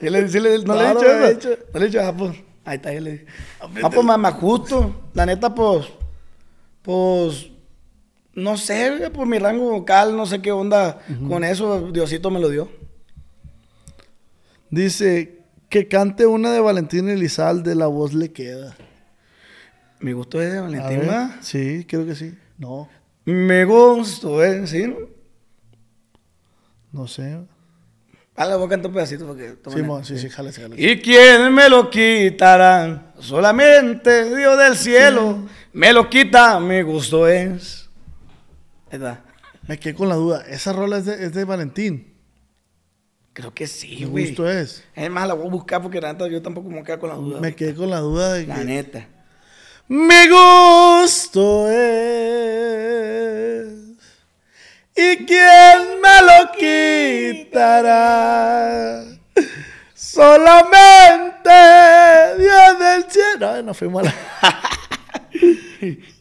Sí le- sí le- no le he dicho eso. No le he dicho, ah, pues. Ahí está, ya le dije. Ah, pues más justo. La neta, pues. Pues. No sé, por mi rango vocal, no sé qué onda con eso. Diosito me lo dio. Dice, que cante una de Valentín Elizalde, la voz le queda. Mi gusto es de A Valentín, ver. Sí, creo que sí. No, Me gusto, ¿eh? ¿Sí? ¿no? no sé. Ah, le voy a cantar un pedacito porque... Sí, mo- sí, sí, jálese, jálese. ¿Y quién me lo quitará? Solamente Dios del cielo me lo quita, mi gusto es. Ahí está. Me quedé con la duda. Esa rola es de, es de Valentín. Creo que sí, ¿Qué güey. gusto es? Es más, la voy a buscar porque la neta yo tampoco me a quedar con la duda. Me quedé con la duda de La que... neta. Mi gusto es. ¿Y quién me lo quitará? Solamente Dios del cielo. No fuimos a la. *laughs*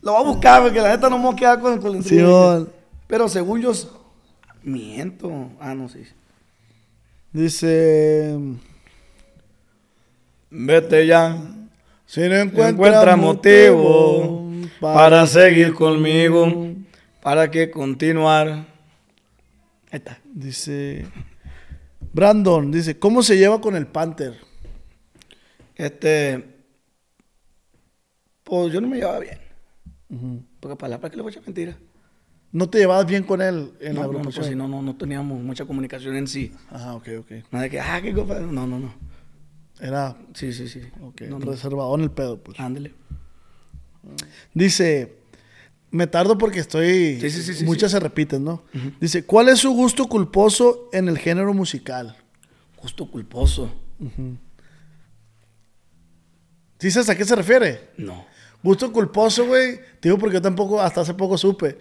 Lo voy a buscar porque la neta no me voy a quedar con, el mon. Pero según yo... Miento. Ah, no, sí. Dice. Vete ya. Si no encuentra, encuentra, motivo para seguir conmigo, para que continuar. Ahí está. Dice. Brandon, dice, ¿cómo se lleva con el Panther? Este. Pues yo no me llevaba bien. Porque para la que le voy a echar mentira. ¿No te llevabas bien con él en la No, no, no, pues sí, no, no, no teníamos mucha comunicación en sí. Ajá, ok, ok. Nada de que, ah, qué copa. No, no, no. Era Sí, sí, sí. ok, No, no. reservado en el pedo, pues. Ándale. Dice, me tardo porque estoy... Sí, sí, sí, muchas se repiten, ¿no? Dice, ¿cuál es su gusto culposo en el género musical? Gusto culposo. ¿Sí sabes a qué se refiere? No. Gusto culposo, güey. Te digo porque yo tampoco, hasta hace poco supe.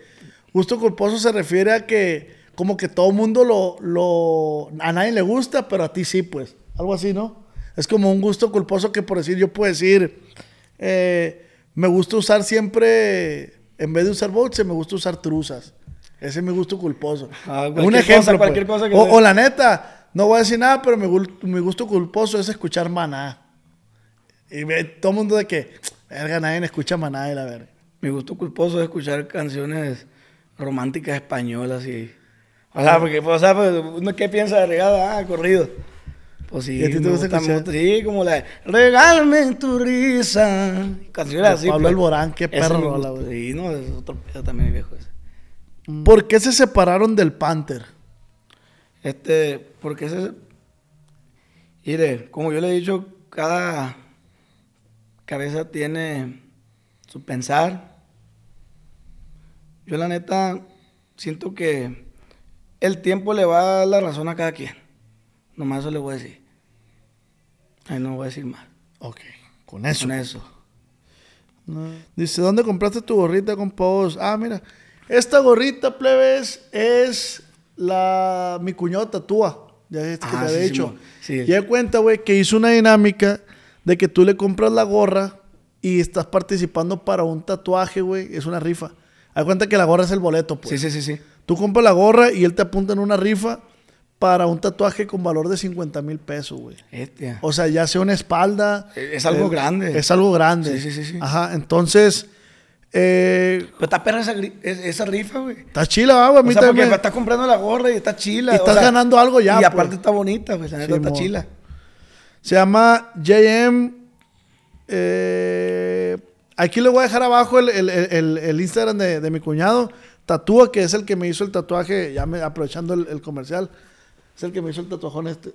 Gusto culposo se refiere a que como que todo mundo lo, lo... A nadie le gusta, pero a ti sí, pues. Algo así, ¿no? Es como un gusto culposo que por decir, yo puedo decir, eh, me gusta usar siempre, en vez de usar boxes, me gusta usar truzas. Ese es mi gusto culposo. Ah, un ejemplo. cosa, cualquier pues. cosa que o, la neta, no voy a decir nada, pero mi, gusto culposo es escuchar maná. Y ve todo el mundo de que, verga, nadie escucha maná y la verga. Mi gusto culposo es escuchar canciones románticas españolas y... O sea, porque, pues, o sea, pues, qué piensa de regada, ah, corrido. Pues sí, ¿Y a ti te gusta escuchar? sí, como la de Regálame tu risa. Canciones así. Pablo. Alborán, qué perro. Sí, no, es otro pedo también viejo ese. ¿Por qué se separaron del Panther? Este, porque ese... Mire, como yo le he dicho, cada cabeza tiene su pensar. Yo la neta siento que el tiempo le va a dar la razón a cada quien. Nomás eso le voy a decir. Ahí no voy a decir más. Ok, con eso. Con eso. Dice, ¿dónde compraste tu gorrita con pavos? Ah, mira, esta gorrita, plebes, es la mi cuñado tatúa. Ya es que Ah, te sí, había sí, dicho. mo- sí. Ya cuenta, güey, que hizo una dinámica de que tú le compras la gorra y estás participando para un tatuaje, güey. Es una rifa. Haz cuenta que la gorra es el boleto, pues. Sí, sí, sí, sí. Tú compras la gorra y él te apunta en una rifa para un tatuaje con valor de 50 mil pesos, güey. O sea, ya sea una espalda. Es algo grande. Es algo grande. Sí, sí, sí, sí. Ajá, entonces, Eh, Pero está perra esa, esa rifa, güey. está chila, güey. A mí O sea, también porque estás comprando la gorra y está chila. Y estás ganando algo ya, Y pues. aparte está bonita, pues. La neta Sí, está mo. chila. Se llama JM. eh, aquí le voy a dejar abajo el, el- el- el- Instagram de, de mi cuñado. Tatúa, que es el que me hizo el tatuaje, ya me, aprovechando el comercial. Es el que me hizo el tatuajón este.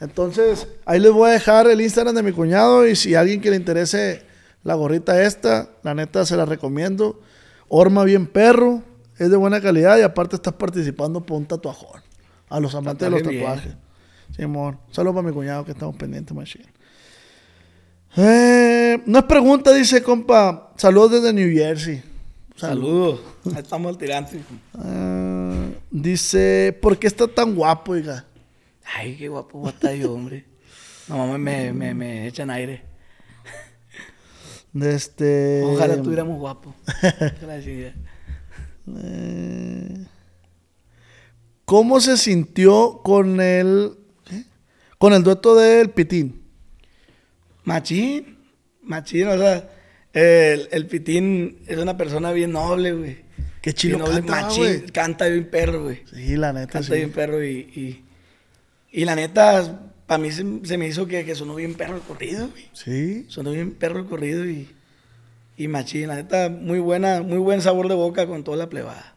Entonces, ahí les voy a dejar el Instagram de mi cuñado. Y si a alguien que le interese la gorrita esta, la neta se la recomiendo. Orma bien perro, es de buena calidad y aparte estás participando por un tatuajón. A los amantes de los tatuajes. Simón, solo para mi cuñado que estamos pendientes, machine. Eh, no es pregunta, dice compa. Saludos desde New Jersey. Saludos. Ahí estamos al tirante. Dice, ¿por qué está tan guapo, oiga? Ay, qué guapo va a estar yo, hombre. No, mamá, me, me, me echan aire. De este. Ojalá tuviéramos guapo. Gracias. Eh, *laughs* ¿Cómo se sintió con el. Con el dueto del Pitín? Machín. Machín, o sea, el, el Pitín es una persona bien noble, güey. Qué chilo noble, canta, machín. Canta bien perro, güey. Sí, la neta. Canta sí. bien perro y, y, y la neta, para mí se, se me hizo que, que sonó bien perro el corrido, güey. Sí. Sonó bien perro el corrido y, y machín. La neta, muy buena, muy buen sabor de boca con toda la plebada.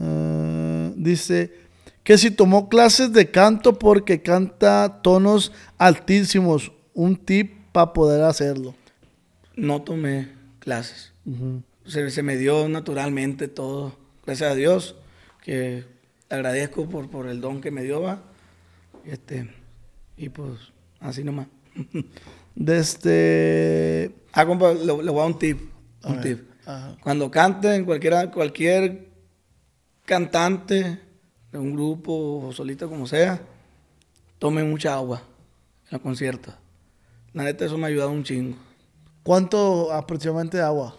Ah, dice que si tomó clases de canto porque canta tonos altísimos. Un tip para poder hacerlo. No tomé clases. Se, se me dio naturalmente todo. Gracias a Dios, que agradezco por, por el don que me dio, va. Este, y pues, así nomás. *laughs* De este. Ah, compa, le, le voy a dar un tip. A Un ver, tip. ajá. Cuando canten, cualquiera, cualquier cantante de un grupo o solito como sea, tome mucha agua en el concierto. La neta, eso me ha ayudado un chingo. ¿Cuánto aproximadamente de agua?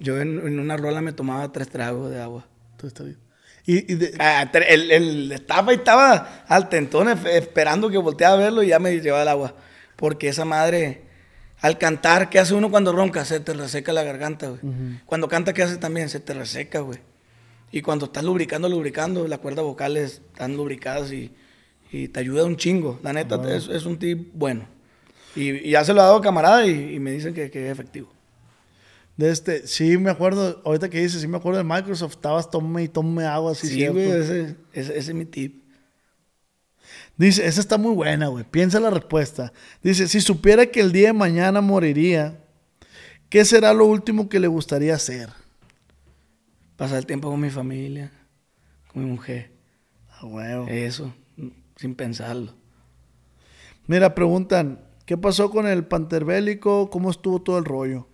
Yo en, en una rola me tomaba tres tragos de agua. Tú estás bien. Y, y de- Ah, el, el estaba y estaba al tentón esp- esperando que volteara a verlo y ya me llevaba el agua. Porque esa madre, al cantar, ¿qué hace uno cuando ronca? Se te reseca la garganta, güey. Cuando canta, ¿qué hace también? Se te reseca, güey. Y cuando estás lubricando, lubricando, las cuerdas vocales están lubricadas y, y te ayuda un chingo. La neta, es, es un tip bueno. Y, y ya se lo ha dado a camarada y, y me dicen que, que es efectivo. De este, sí me acuerdo, ahorita que dices, sí me acuerdo de Microsoft, estabas tome y tome agua, así Sí, cierto. güey, ese, ese- ese es mi tip. Dice, esa está muy buena, güey. Piensa la respuesta. Dice, si supiera que el día de mañana moriría, ¿qué será lo último que le gustaría hacer? Pasar el tiempo con mi familia, con mi mujer. Ah, huevo. Eso, sin pensarlo. Mira, preguntan, ¿qué pasó con el panterbélico? ¿Cómo estuvo todo el rollo?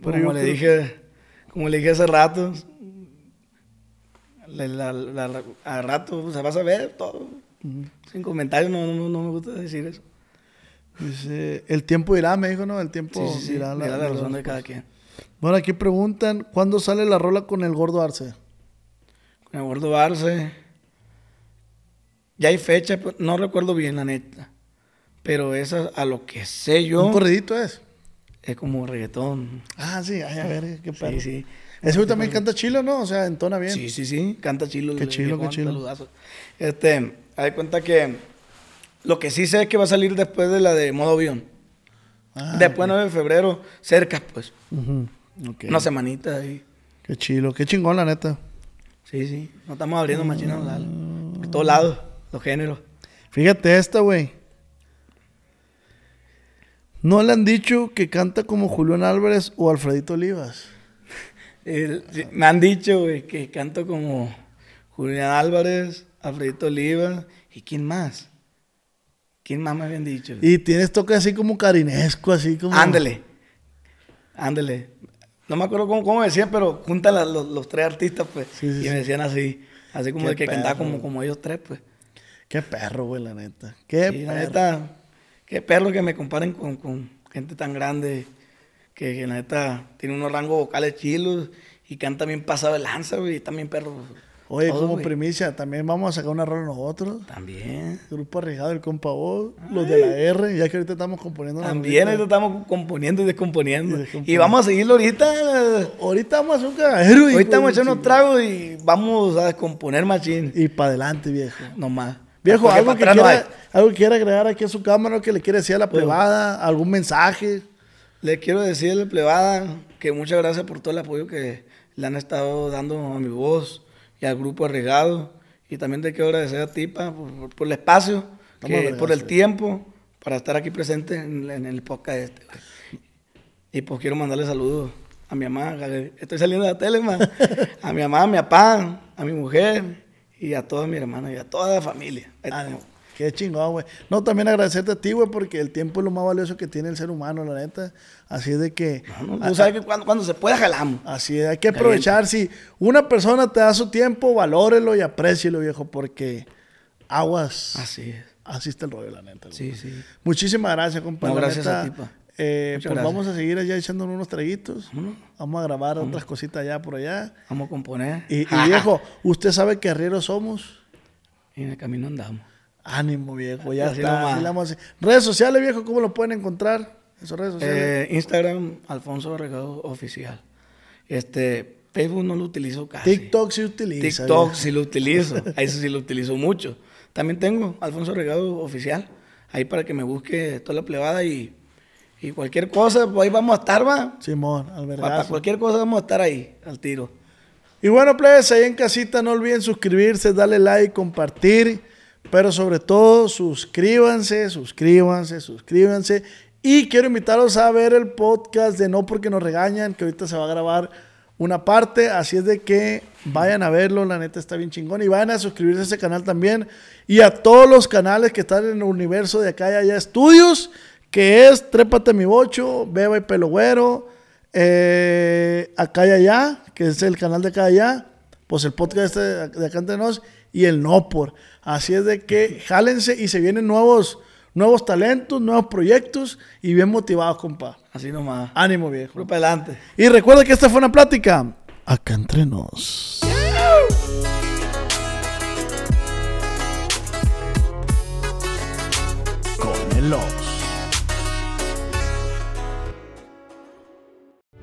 Pero como yo le dije, como le dije hace rato, la, la- la- la- a rato se va a saber todo. Sin comentarios, no, no, no me gusta decir eso. Dice, el tiempo irá, me dijo, ¿no? El tiempo Sí, sí, sí, dirá dirá la razón de cada quien. Bueno, aquí preguntan, ¿cuándo sale la rola con el gordo Arce? Con el gordo Arce, ya hay fecha, pero no recuerdo bien, la neta. Pero esa, a lo que sé yo, ¿Un corridito es? Es como reggaetón. Ah, sí, ay, a ver, qué perro. Sí, sí. Ese güey también canta chilo, ¿no? O sea, entona bien. Sí, sí, sí, canta chilo. Qué chilo, qué chilo. saludazo. Este, haz de cuenta que lo que sí sé es que va a salir después de la de modo avión. Ah, después 9 de febrero, cerca, pues. Una semanita ahí. Qué chilo, qué chingón, la neta. Sí, sí. No estamos abriendo machinas de todos lados, los géneros. Fíjate esta, güey. ¿No le han dicho que canta como Julián Álvarez o Alfredito Olivas? El- me han dicho, güey, que canto como Julián Álvarez, Alfredito Oliva. ¿Y quién más? ¿Quién más me habían dicho? Y tienes toque así como carinesco, así como... Ándele. Ándele. No me acuerdo cómo, cómo decían, pero juntan la- los, los tres artistas, pues. Sí, sí, y me decían así. Así como el que cantaba perro. como, como ellos tres, pues. Qué perro, güey, la neta. Qué Y la perro. neta, qué perro que me comparen con, con gente tan grande. Que, que la neta tiene unos rangos vocales chilos y canta bien pasado de lanza, güey. También perro Oye, Todo, como güey. primicia, también vamos a sacar una rola nosotros. También. Grupo Arriesgado del Compa Voz, los de la R, ya que ahorita estamos componiendo También ahorita estamos componiendo y descomponiendo. Y vamos a seguirlo ahorita. Ahorita vamos a hacer un cagadero. Ahorita vamos a echar unos tragos y vamos a descomponer machín. Y para adelante, viejo. Nomás. Viejo, algo que, no quiera, algo que quiera agregar aquí a su cámara, que le quiere decir a la privada, algún mensaje. Le quiero decirle, plebada, que muchas gracias por todo el apoyo que le han estado dando a mi voz y al grupo Arregado. Y también te quiero agradecer a ti, pa, por, el espacio, que- por el tiempo, para estar aquí presente en, en el podcast este. Y pues quiero mandarle saludos a mi mamá, estoy saliendo de la tele, ma. *laughs* a mi mamá, a mi papá, a mi mujer y a toda mi hermana y a toda la familia. Ah, qué chingón, güey. No, también agradecerte a ti, güey, porque el tiempo es lo más valioso que tiene el ser humano, la neta. Así es de que... No, Tú sabes que cuando, cuando se pueda jalamos. Así es, hay que aprovechar. Si una persona te da su tiempo, valórelo y aprécielo, viejo, porque aguas. Así es. Así está el rollo, la neta. Sí, sí. Muchísimas gracias, compa. No, gracias neta, a ti, pa. Eh, pues gracias. vamos a seguir allá echándonos unos traguitos. Vamos a grabar otras cositas allá por allá. Vamos a componer. Y, y, *laughs* viejo, usted sabe que arrieros somos. Y en el camino andamos. Ánimo, viejo, ya Así está. nomás. a. Redes sociales, viejo, ¿cómo lo pueden encontrar? Esas redes sociales. Eh, Instagram, Alfonso Regado Oficial. Este, Facebook no lo utilizo casi. TikTok sí utiliza. TikTok viejo. sí lo utilizo. *laughs* Ahí sí lo utilizo mucho. También tengo Alfonso Regado Oficial. Ahí para que me busque toda la plebada y, y cualquier cosa, pues ahí vamos a estar, va. Simón, Para albergazo. cualquier cosa vamos a estar ahí, al tiro. Y bueno, plebes, ahí en casita no olviden suscribirse, darle like, compartir, pero sobre todo suscríbanse, suscríbanse, suscríbanse. Y quiero invitarlos a ver el podcast de No Porque Nos Regañan, que ahorita se va a grabar una parte, así es de que vayan a verlo, la neta está bien chingón. Y vayan a suscribirse a ese canal también. Y a todos los canales que están en el universo de acá y allá estudios, que es Trépate mi bocho, Beba y Pelo Güero, eh, acá y allá, que es el canal de acá y allá, pues el podcast este de acá entre nos y el no por. Así es de que jálense y se vienen nuevos, nuevos talentos, nuevos proyectos y bien motivados, compa. Así nomás. Ánimo, viejo. Para adelante. Y recuerda que esta fue una plática acá entre nos. Con el Ox.